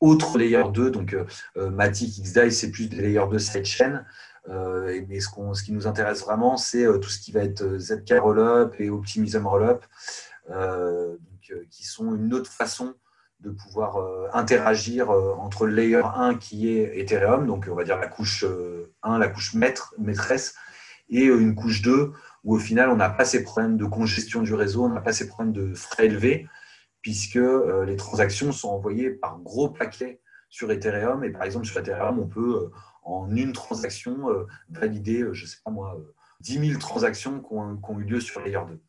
autre layer 2, donc euh, euh, Matic, XDAI, c'est plus des layers 2 sidechain. Euh, mais ce, ce, qui nous intéresse vraiment, c'est tout ce qui va être ZK Rollup et Optimism Rollup, qui sont une autre façon de pouvoir interagir entre layer 1 qui est Ethereum, donc on va dire la couche 1, la couche maître, maîtresse, et une couche 2 où au final on n'a pas ces problèmes de congestion du réseau, on n'a pas ces problèmes de frais élevés, puisque euh, les transactions sont envoyées par gros paquets sur Ethereum. Et par exemple, sur Ethereum, on peut, euh, en une transaction, euh, valider, je ne sais pas moi, 10 000 transactions qui ont, eu lieu sur Layer 2.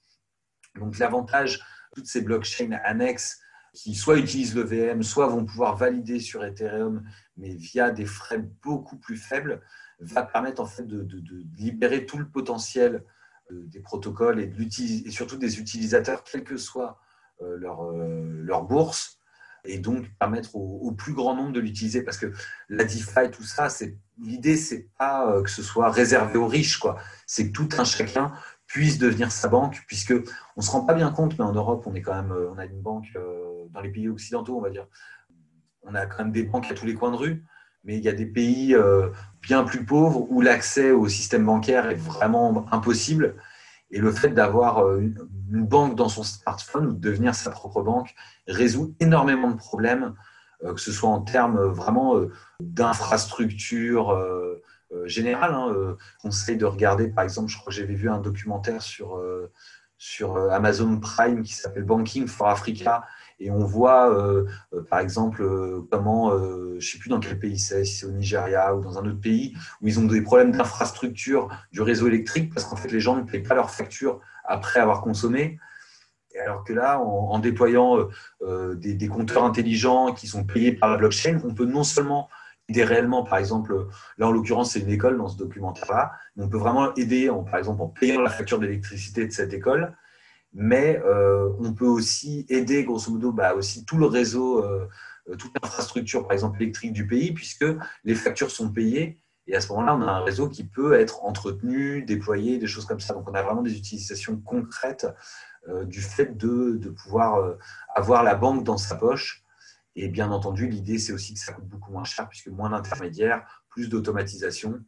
Donc l'avantage, toutes ces blockchains annexes qui soit utilisent le VM, soit vont pouvoir valider sur Ethereum, mais via des frais beaucoup plus faibles, va permettre en fait de, libérer tout le potentiel des protocoles et, et, surtout des utilisateurs, quel que soit euh, leur, euh, leur bourse et donc permettre au, plus grand nombre de l'utiliser. Parce que la DeFi, tout ça, c'est l'idée, c'est pas euh, que ce soit réservé aux riches. C'est que tout un chacun puisse devenir sa banque, puisque on se rend pas bien compte, mais en Europe, on est quand même, on a une banque dans les pays occidentaux, on va dire, on a quand même des banques à tous les coins de rue, mais il y a des pays bien plus pauvres où l'accès au système bancaire est vraiment impossible. Et le fait d'avoir euh, une banque dans son smartphone ou de devenir sa propre banque résout énormément de problèmes, euh, que ce soit en termes euh, vraiment d'infrastructure générale. Hein. Conseil de regarder, par exemple, je crois que j'avais vu un documentaire sur, sur Amazon Prime qui s'appelle Banking for Africa et on voit, euh, euh, par exemple, euh, comment, je ne sais plus dans quel pays c'est, si c'est au Nigeria ou dans un autre pays, où ils ont des problèmes d'infrastructure du réseau électrique parce qu'en fait, les gens ne payent pas leurs factures après avoir consommé. alors que là, en, déployant des, compteurs intelligents qui sont payés par la blockchain, on peut non seulement aider réellement, par exemple, là en l'occurrence c'est une école dans ce documentaire-là, on peut vraiment aider, par exemple, en payant la facture d'électricité de cette école, mais euh, on peut aussi aider, grosso modo, bah, aussi tout le réseau, euh, euh, toute l'infrastructure, par exemple, électrique du pays, puisque les factures sont payées. Et à ce moment-là, on a un réseau qui peut être entretenu, déployé, des choses comme ça. Donc, on a vraiment des utilisations concrètes du fait de, de, pouvoir avoir la banque dans sa poche. Et bien entendu, l'idée, c'est aussi que ça coûte beaucoup moins cher, puisque moins d'intermédiaires, plus d'automatisation.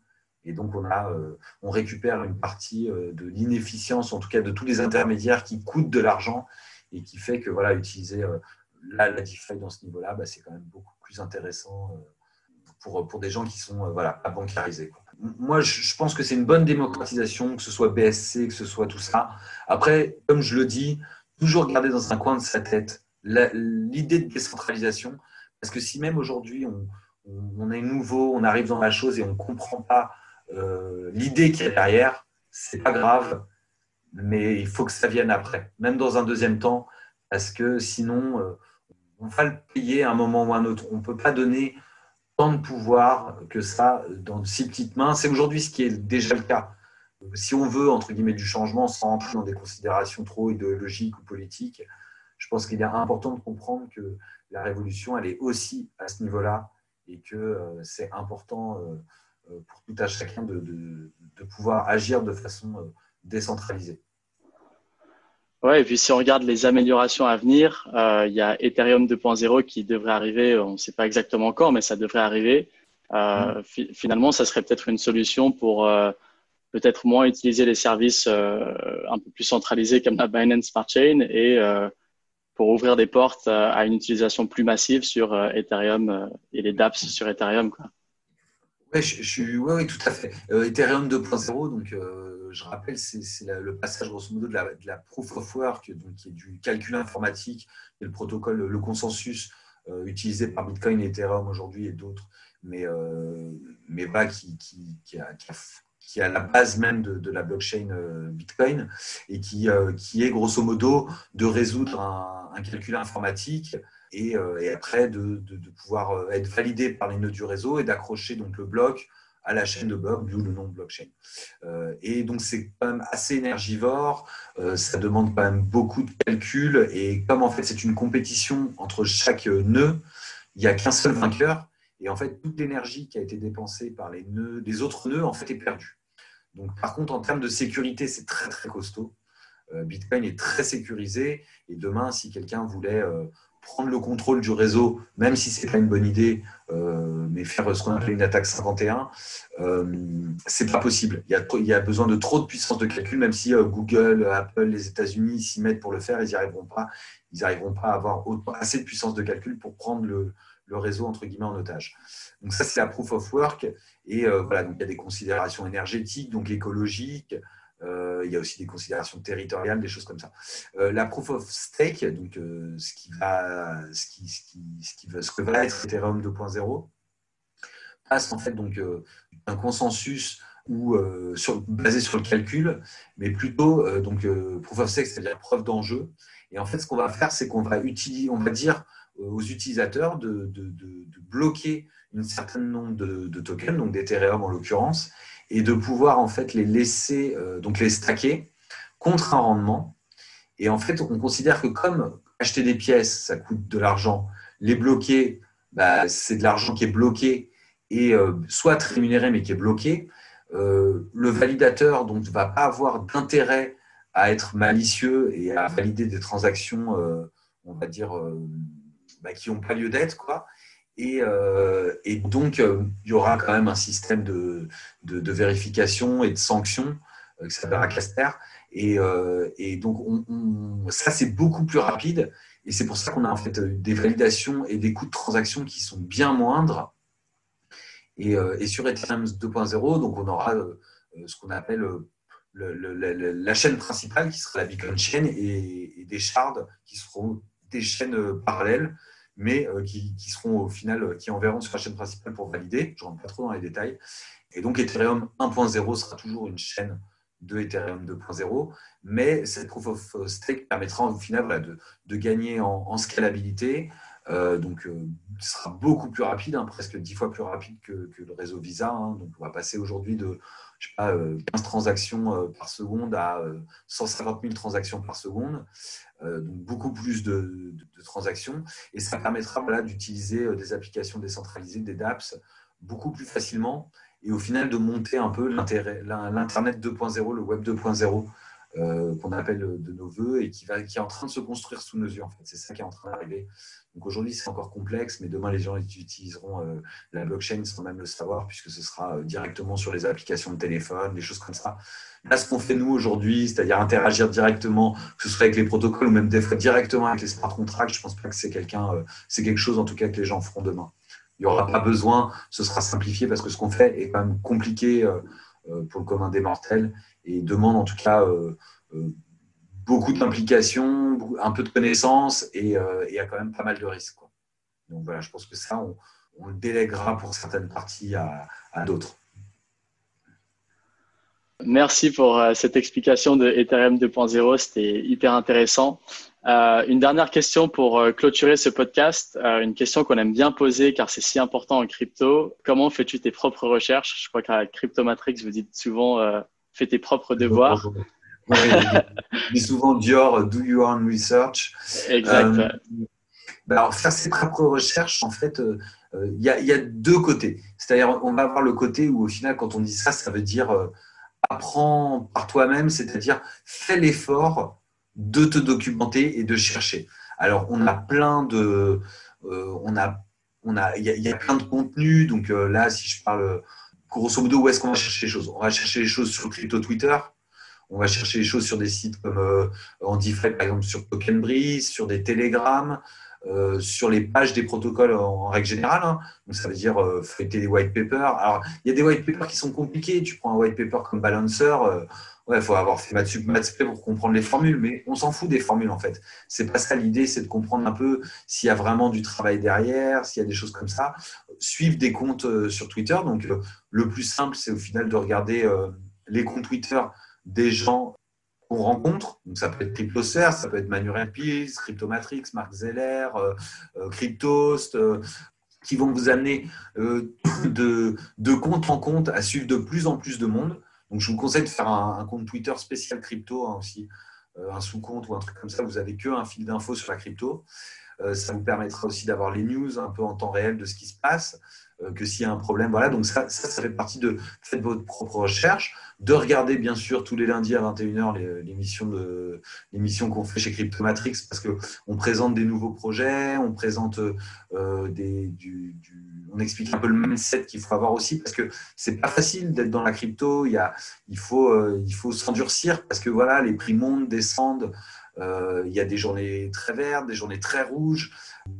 Et donc, on, a, euh, on récupère une partie euh, de l'inefficience, en tout cas de tous les intermédiaires qui coûtent de l'argent et qui fait que voilà, utiliser euh, la, la DeFi dans ce niveau-là, bah, c'est quand même beaucoup plus intéressant pour, pour des gens qui sont voilà, pas bancarisés. Moi, je pense que c'est une bonne démocratisation, que ce soit BSC, que ce soit tout ça. Après, comme je le dis, toujours garder dans un coin de sa tête l'idée de décentralisation, parce que si même aujourd'hui on, on, est nouveau, on arrive dans la chose et on ne comprend pas euh, l'idée qui est derrière, c'est pas grave, mais il faut que ça vienne après, même dans un deuxième temps, parce que sinon, euh, on va le payer à un moment ou à un autre. On ne peut pas donner tant de pouvoir que ça dans de si petites mains. C'est aujourd'hui ce qui est déjà le cas. Si on veut, entre guillemets, du changement sans entrer dans des considérations trop idéologiques ou politiques, je pense qu'il est important de comprendre que la révolution, elle est aussi à ce niveau-là et que euh, c'est important pour tout à chacun de, de pouvoir agir de façon décentralisée. Ouais, et puis si on regarde les améliorations à venir, euh, il y a Ethereum 2.0 qui devrait arriver, on ne sait pas exactement quand, mais ça devrait arriver. Euh, mm. Finalement, ça serait peut-être une solution pour euh, peut-être moins utiliser les services euh, un peu plus centralisés comme la Binance Smart Chain et euh, pour ouvrir des portes à une utilisation plus massive sur Ethereum et les dApps sur Ethereum. Quoi. Oui, je, je, ouais, tout à fait. Ethereum 2.0, donc je rappelle, c'est le passage grosso modo de la, proof of work, donc qui est du calcul informatique, et le protocole, le consensus euh, utilisé par Bitcoin et Ethereum aujourd'hui et d'autres, mais, euh, mais qui, qui, qui, a, qui, a, la base même de, la blockchain euh, Bitcoin et qui, qui est grosso modo de résoudre un, calcul informatique et, et après de, pouvoir être validé par les nœuds du réseau et d'accrocher donc le bloc à la chaîne de blocs, d'où le nom de blockchain. Euh, et donc, c'est quand même assez énergivore, euh, ça demande quand même beaucoup de calculs, et comme en fait, c'est une compétition entre chaque nœud, il n'y a qu'un seul vainqueur, et en fait, toute l'énergie qui a été dépensée par les nœuds, des autres nœuds, en fait, est perdue. Donc, par contre, en termes de sécurité, c'est très, très costaud. Euh, Bitcoin est très sécurisé, et demain, si quelqu'un voulait prendre le contrôle du réseau, même si ce n'est pas une bonne idée, euh, mais faire ce qu'on appelle une attaque 51, euh, c'est pas possible. Il y, a, besoin de trop de puissance de calcul, même si euh, Google, Apple, les États-Unis s'y mettent pour le faire, ils n'y arriveront pas. Ils n'arriveront pas à avoir assez de puissance de calcul pour prendre le, réseau entre guillemets en otage. Donc ça, c'est la proof of work. Et euh, voilà, donc il y a des considérations énergétiques, donc écologiques, il y a aussi des considérations territoriales, des choses comme ça. Euh, la proof of stake, donc euh, ce, qui va, ce, qui, va, que va être Ethereum 2.0, passe en fait donc un consensus basé sur le calcul, mais plutôt donc proof of stake, c'est-à-dire preuve d'enjeu. Et en fait, ce qu'on va faire, c'est qu'on va dire aux utilisateurs de bloquer un certain nombre de, tokens, donc d'Ethereum en l'occurrence, et de pouvoir en fait les laisser, euh, donc les stacker contre un rendement. Et en fait, on considère que comme acheter des pièces, ça coûte de l'argent, les bloquer, bah, c'est de l'argent qui est bloqué et euh, soit rémunéré mais qui est bloqué. Euh, le validateur donc ne va pas avoir d'intérêt à être malicieux et à valider des transactions, on va dire, bah, qui n'ont pas lieu d'être, quoi. Euh, et, donc, euh, il y aura quand même un système de, de, vérification et de sanctions euh, qui s'appellera Caster. Et, et donc, on, ça, c'est beaucoup plus rapide. Et c'est pour ça qu'on a en fait des validations et des coûts de transaction qui sont bien moindres. Et, sur Ethereum 2.0, donc on aura ce qu'on appelle la chaîne principale qui sera la Beacon Chain et, des shards qui seront des chaînes parallèles mais euh, qui, seront au final, euh, qui enverront sur la chaîne principale pour valider. Je ne rentre pas trop dans les détails. Et donc, Ethereum 1.0 sera toujours une chaîne de Ethereum 2.0, mais cette proof of stake permettra au final de, de, gagner en, scalabilité. Euh, donc, ce sera beaucoup plus rapide, hein, presque 10 fois plus rapide que, le réseau Visa. Hein. donc, on va passer aujourd'hui de je sais pas, 15 transactions par seconde à 150 000 transactions par seconde. Euh, donc beaucoup plus de, transactions. Et ça permettra d'utiliser euh, des applications décentralisées, des dApps, beaucoup plus facilement et au final de monter un peu l'Internet 2.0, le Web 2.0 euh, qu'on appelle de nos voeux et qui, va, qui est en train de se construire sous nos yeux. En fait. C'est ça qui est en train d'arriver. Donc aujourd'hui, c'est encore complexe, mais demain, les gens utiliseront euh, la blockchain sans même le savoir, puisque ce sera euh, directement sur les applications de téléphone, des choses comme ça. Là, ce qu'on fait nous aujourd'hui, c'est-à-dire interagir directement, que ce soit avec les protocoles ou même des fois directement avec les smart contracts, je ne pense pas que c'est quelqu'un, euh, c'est quelque chose en tout cas que les gens feront demain. Il n'y aura pas besoin, ce sera simplifié parce que ce qu'on fait est quand même compliqué pour le commun des mortels et demande en tout cas beaucoup d'implications, un peu de connaissances et euh, il y a quand même pas mal de risques. Donc voilà, je pense que ça, on, le délèguera pour certaines parties à, d'autres. Merci pour euh, cette explication de Ethereum 2.0, c'était hyper intéressant. Euh, une dernière question pour clôturer ce podcast, une question qu'on aime bien poser car c'est si important en crypto. Comment fais-tu tes propres recherches? Je crois qu'à Cryptomatrix, vous dites souvent fais tes propres devoirs. Oui, souvent Dior, do your own research. Exact. Euh, bah, alors, faire ses propres recherches, en fait, euh, il y, a, deux côtés. C'est-à-dire, on va avoir le côté où, au final, quand on dit ça, ça veut dire apprends par toi-même, c'est-à-dire fais l'effort de te documenter et de chercher. Alors, on a plein de. on a on a, il y, a plein de contenus. Donc là, si je parle grosso modo, où est-ce qu'on va chercher les choses? On va chercher les choses sur crypto Twitter. On va chercher les choses sur des sites comme euh, en par exemple sur Token Breeze, sur des Telegram, euh, sur les pages des protocoles en, règle générale. Hein. Donc ça veut dire euh, feuilleter des white papers. Alors il y a des white papers qui sont compliqués. Tu prends un white paper comme Balancer. Euh, ouais, il faut avoir fait maths sup, pour comprendre les formules, mais on s'en fout des formules en fait. C'est pas ça l'idée, c'est de comprendre un peu s'il y a vraiment du travail derrière, s'il y a des choses comme ça. Suivre des comptes sur Twitter. Donc le plus simple, c'est au final de regarder les comptes Twitter des gens qu'on rencontre. Donc, ça peut être CryptoSphere, ça peut être Manuel Peace, Cryptomatrix, Mark Zeller, euh, euh, Cryptost, euh, qui vont vous amener de, compte en compte à suivre de plus en plus de monde. Donc, je vous conseille de faire un, compte Twitter spécial crypto hein, aussi, un sous-compte ou un truc comme ça. Vous n'avez qu'un fil d'infos sur la crypto. ça vous permettra aussi d'avoir les news un peu en temps réel de ce qui se passe. Euh, que s'il y a un problème. Voilà, donc ça, ça, fait partie de faites votre propre recherche, de regarder bien sûr tous les lundis à 21h l'émission de l'émission qu'on fait chez Cryptomatrix parce que on présente des nouveaux projets, on présente euh, des, on explique un peu le mindset qu'il faut avoir aussi parce que c'est pas facile d'être dans la crypto. Il y a, il faut, euh, faut s'endurcir parce que voilà, les prix montent, descendent. Euh, il y a des journées très vertes, des journées très rouges.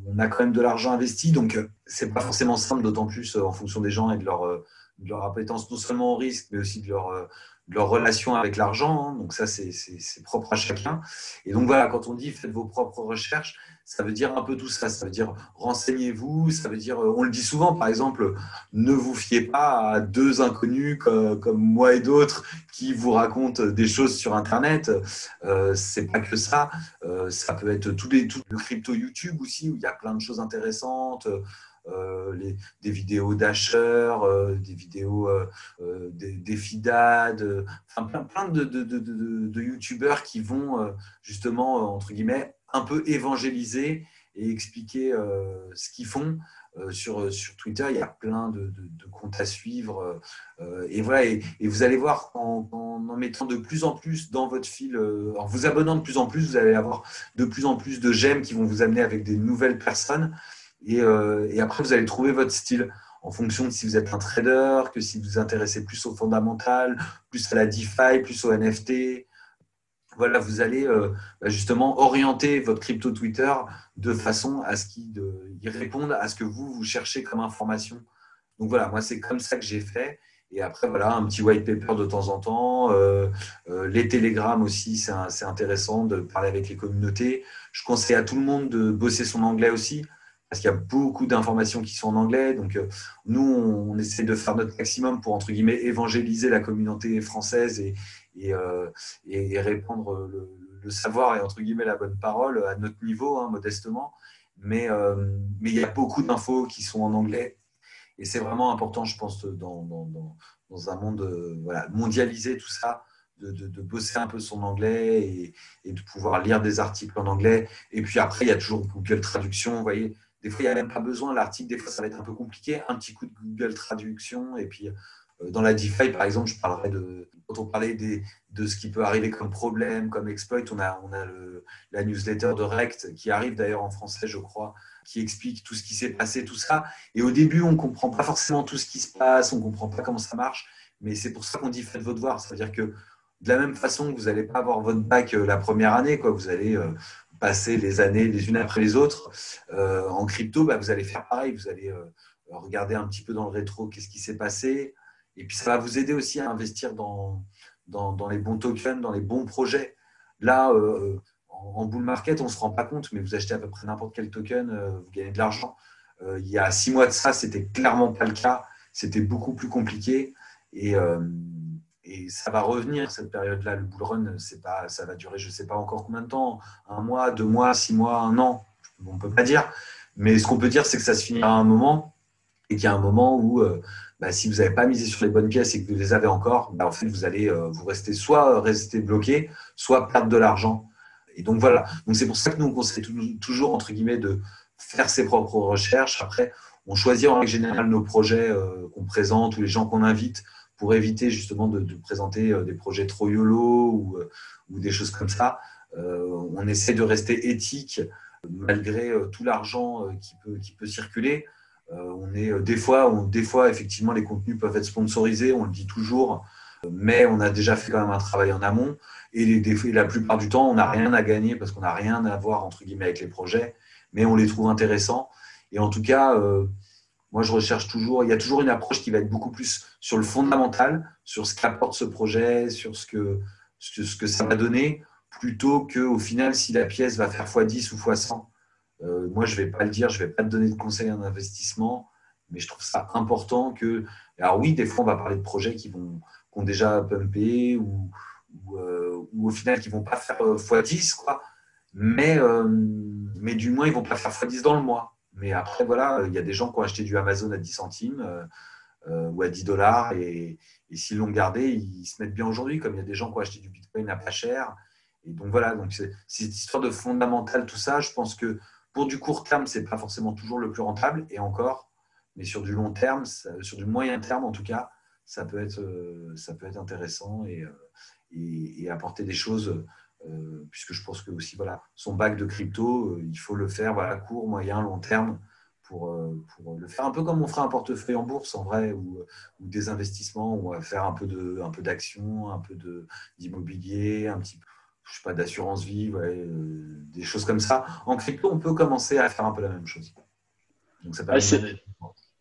On a quand même de l'argent investi, donc euh, c'est pas forcément simple, d'autant plus euh, en fonction des gens et de leur, de leur appétence non seulement au risque, mais aussi de leur, leur relation avec l'argent. Hein. Donc ça, c'est propre à chacun. Et donc voilà, quand on dit faites vos propres recherches, ça veut dire un peu tout ça. Ça veut dire renseignez-vous. Ça veut dire, on le dit souvent, par exemple, ne vous fiez pas à deux inconnus comme, moi et d'autres qui vous racontent des choses sur Internet. Euh, c'est pas que ça. Euh, ça peut être tous les tout le crypto YouTube aussi où il y a plein de choses intéressantes. Euh, des vidéos d'acheteurs, euh, des vidéos euh, des, des FIDAD, enfin, plein, de, de, de, youtubeurs qui vont justement, entre guillemets, un peu évangéliser et expliquer ce qu'ils font. sur, sur Twitter, il y a plein de, comptes à suivre. et voilà, et, vous allez voir en, en, mettant de plus en plus dans votre fil, en vous abonnant de plus en plus, vous allez avoir de plus en plus de j'aime qui vont vous amener avec des nouvelles personnes. Euh, et, après, vous allez trouver votre style en fonction de si vous êtes un trader, que si vous vous intéressez plus au fondamental, plus à la DeFi, plus au NFT. Voilà, vous allez euh, bah, justement orienter votre crypto Twitter de façon à ce qu'il réponde à ce que vous, vous cherchez comme information. Donc voilà, moi, c'est comme ça que j'ai fait. Et après, voilà, un petit white paper de temps en temps. Euh, les télégrammes aussi, c'est intéressant de parler avec les communautés. Je conseille à tout le monde de bosser son anglais aussi parce qu'il y a beaucoup d'informations qui sont en anglais. Donc, euh, nous, on, essaie de faire notre maximum pour, entre guillemets, évangéliser la communauté française et, et, euh, répandre le, savoir et, entre guillemets, la bonne parole à notre niveau, hein, modestement. Mais, euh, mais il y a beaucoup d'infos qui sont en anglais. Et c'est vraiment important, je pense, dans, dans, dans un monde voilà, mondialisé, tout ça, de, de, bosser un peu son anglais et, et, de pouvoir lire des articles en anglais. Et puis après, il y a toujours Google Traduction, vous voyez, des fois, il n'y a même pas besoin. L'article, des fois, ça va être un peu compliqué. Un petit coup de Google Traduction. Et puis, euh, dans la DeFi, par exemple, je parlerai de. Quand on parlait de ce qui peut arriver comme problème, comme exploit, on a, on a la newsletter de Rect qui arrive d'ailleurs en français, je crois, qui explique tout ce qui s'est passé, tout ça. Et au début, on ne comprend pas forcément tout ce qui se passe, on ne comprend pas comment ça marche. Mais c'est pour ça qu'on dit faites votre devoir. C'est-à-dire que de la même façon que vous n'allez pas avoir votre bac euh, la première année, quoi, vous allez euh, passer les années les unes après les autres. Euh, en crypto, bah, vous allez faire pareil, vous allez euh, regarder un petit peu dans le rétro qu'est-ce qui s'est passé. Et puis ça va vous aider aussi à investir dans, dans, les bons tokens, dans les bons projets. Là, euh, en, bull market, on ne se rend pas compte, mais vous achetez à peu près n'importe quel token, vous gagnez de l'argent. il y a six mois de ça, c'était clairement pas le cas. C'était beaucoup plus compliqué. Et, et ça va revenir cette période-là. Le bull run, c'est pas, ça va durer, je ne sais pas encore combien de temps, un mois, deux mois, six mois, un an. On ne peut pas dire. Mais ce qu'on peut dire, c'est que ça se finira à un moment et qu'il y a un moment où, euh, bah, si vous n'avez pas misé sur les bonnes pièces et que vous les avez encore, bah, en fait, vous allez euh, vous rester soit rester bloqué, soit perdre de l'argent. Et donc voilà. Donc c'est pour ça que nous on conseille toujours entre guillemets de faire ses propres recherches. Après, on choisit en règle générale nos projets qu'on présente ou les gens qu'on invite pour éviter justement de, présenter des projets trop YOLO ou, ou des choses comme ça. on essaie de rester éthique malgré tout l'argent qui peut, circuler. on est des fois, des fois effectivement les contenus peuvent être sponsorisés, on le dit toujours, mais on a déjà fait quand même un travail en amont. Et, la plupart du temps, on n'a rien à gagner parce qu'on n'a rien à voir entre guillemets avec les projets, mais on les trouve intéressants. Et en tout cas, euh, moi, je recherche toujours, il y a toujours une approche qui va être beaucoup plus sur le fondamental, sur ce qu'apporte ce projet, sur ce que, ce que ça va donner, plutôt qu'au final, si la pièce va faire x10 ou x100. Euh, moi, je ne vais pas le dire, je ne vais pas te donner de conseils en investissement, mais je trouve ça important que. Alors, oui, des fois, on va parler de projets qui vont qui ont déjà pumpé ou, euh, ou, au final qui vont pas faire euh, x10, quoi. Mais, euh, mais du moins, ils vont pas faire x10 dans le mois. Mais après, voilà, il y a des gens qui ont acheté du Amazon à 10 centimes ou à 10 dollars et, s'ils l'ont gardé, ils se mettent bien aujourd'hui, comme il y a des gens qui ont acheté du Bitcoin à pas cher. Et donc voilà, donc c'est cette histoire de fondamental, tout ça. Je pense que pour du court terme, c'est pas forcément toujours le plus rentable, et encore, mais sur du long terme, sur du moyen terme en tout cas, ça peut être, ça peut être intéressant et, apporter des choses, euh, puisque je pense que aussi, voilà, son bac de crypto, euh, il faut le faire voilà, court, moyen, long terme. Pour, euh, pour, le faire. Un peu comme on ferait un portefeuille en bourse en vrai ou, ou des investissements ou à faire un peu de un peu d'actions un peu de d'immobilier un petit peu je sais pas d'assurance vie des choses comme ça. En crypto on peut commencer à faire un peu la même chose. Donc ça permet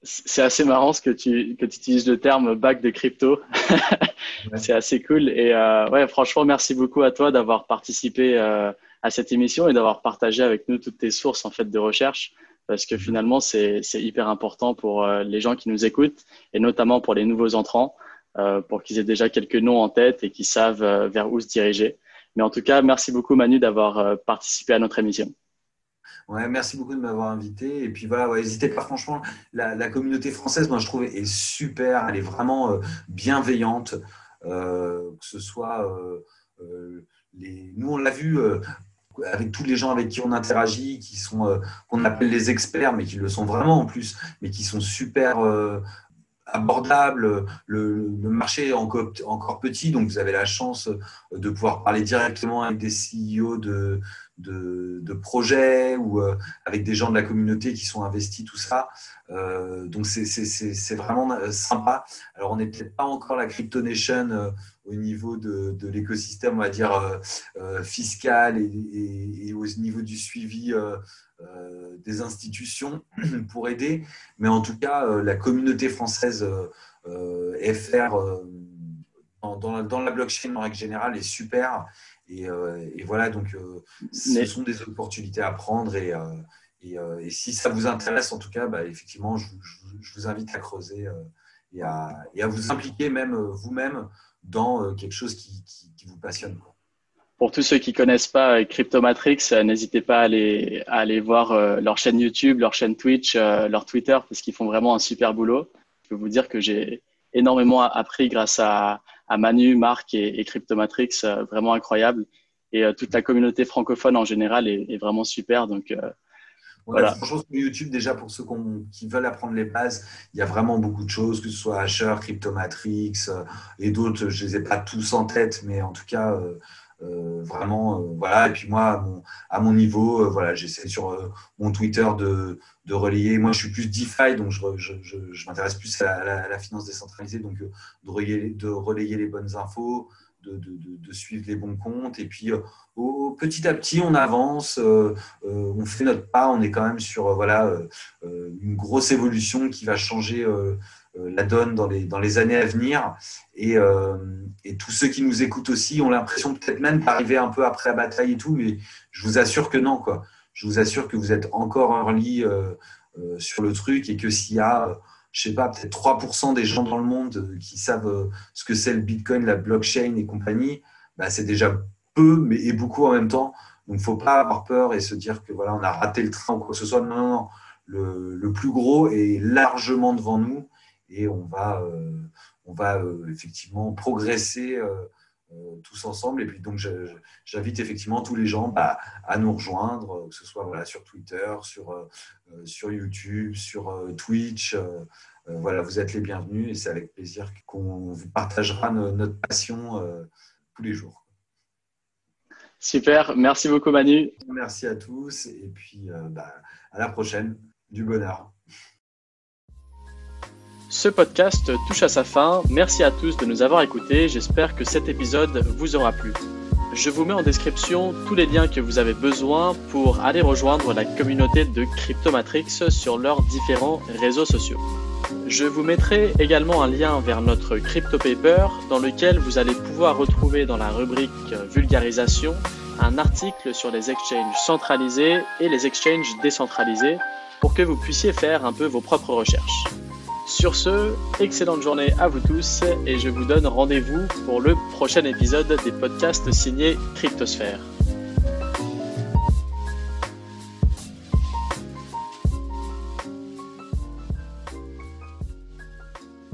c'est assez marrant ce que tu, que tu utilises le terme bac de crypto. c'est assez cool. Et euh, ouais, franchement, merci beaucoup à toi d'avoir participé euh, à cette émission et d'avoir partagé avec nous toutes tes sources en fait de recherche. Parce que mhm. finalement, c'est hyper important pour euh, les gens qui nous écoutent et notamment pour les nouveaux entrants, euh, pour qu'ils aient déjà quelques noms en tête et qu'ils savent vers où se diriger. Mais en tout cas, merci beaucoup Manu d'avoir participé à notre émission. Merci beaucoup de m'avoir invité. Et puis voilà, n'hésitez pas, franchement, la, communauté française, moi je trouve, est super. Elle est vraiment euh, bienveillante. Euh, que ce soit euh, les. Nous, on l'a vu avec tous les gens avec qui on interagit, qui sont qu'on appelle les experts, mais qui le sont vraiment en plus, mais qui sont super abordable, le, marché est encore, encore, petit, donc vous avez la chance de pouvoir parler directement avec des CEO de, de, projets ou euh, avec des gens de la communauté qui sont investis, tout ça. Euh, donc c'est vraiment euh, sympa. Alors on n'est peut-être pas encore la Crypto Nation au niveau de, l'écosystème, on va dire, fiscal et, au niveau du suivi euh, des institutions pour aider, mais en tout cas, euh, la communauté française euh, FR dans, la blockchain en règle générale est super. Et, voilà, donc ce sont des opportunités à prendre. Et, et, si ça vous intéresse, en tout cas, bah, effectivement, je, vous invite à creuser et à, vous impliquer même vous-même dans quelque chose qui, vous passionne. Pour tous ceux qui connaissent pas Cryptomatrix, euh, n'hésitez pas à aller, à aller voir euh, leur chaîne YouTube, leur chaîne Twitch, euh, leur Twitter, parce qu'ils font vraiment un super boulot. Je peux vous dire que j'ai énormément appris grâce à, à Manu, Marc et, et Cryptomatrix, vraiment incroyable. Et toute la communauté francophone en général est, est vraiment super. Donc, voilà. Franchement, sur YouTube, déjà, pour ceux qui veulent apprendre les bases, il y a vraiment beaucoup de choses, que ce soit Asher, Cryptomatrix et d'autres. Je ne les ai pas tous en tête, mais en tout cas, euh, vraiment, euh, voilà. Et puis moi, à mon, niveau, euh, voilà, j'essaie sur mon Twitter de, de, relayer. Moi, je suis plus DeFi, donc je, je, je, m'intéresse plus à la, finance décentralisée, donc de relayer, de les bonnes infos, de, de, suivre les bons comptes. Et puis, petit à petit, on avance, on fait notre pas. On est quand même sur voilà, une grosse évolution qui va changer euh, la donne dans les, dans les années à venir. Et, euh, et tous ceux qui nous écoutent aussi ont l'impression peut-être même d'arriver un peu après la bataille et tout, mais je vous assure que non. Quoi. Je vous assure que vous êtes encore early euh, euh, sur le truc et que s'il y a, je sais pas, peut-être 3% des gens dans le monde qui savent ce que c'est le Bitcoin, la blockchain et compagnie, bah, c'est déjà peu, mais et beaucoup en même temps. Donc, il ne faut pas avoir peur et se dire que voilà, on a raté le train ou quoi que ce soit. Non, non, non. Le, le plus gros est largement devant nous et on va, euh, on va euh, effectivement progresser euh, tous ensemble. Et puis donc j'invite effectivement tous les gens bah, à nous rejoindre, que ce soit voilà, sur Twitter, sur, sur YouTube, sur Twitch. voilà, vous êtes les bienvenus et c'est avec plaisir qu'on vous partagera notre passion tous les jours. Super, merci beaucoup Manu. Merci à tous et puis bah, à la prochaine. Du bonheur. Ce podcast touche à sa fin. Merci à tous de nous avoir écoutés. J'espère que cet épisode vous aura plu. Je vous mets en description tous les liens que vous avez besoin pour aller rejoindre la communauté de Cryptomatrix sur leurs différents réseaux sociaux. Je vous mettrai également un lien vers notre Crypto Paper dans lequel vous allez pouvoir retrouver dans la rubrique vulgarisation un article sur les exchanges centralisés et les exchanges décentralisés pour que vous puissiez faire un peu vos propres recherches. Sur ce, excellente journée à vous tous et je vous donne rendez-vous pour le prochain épisode des podcasts signés Cryptosphère.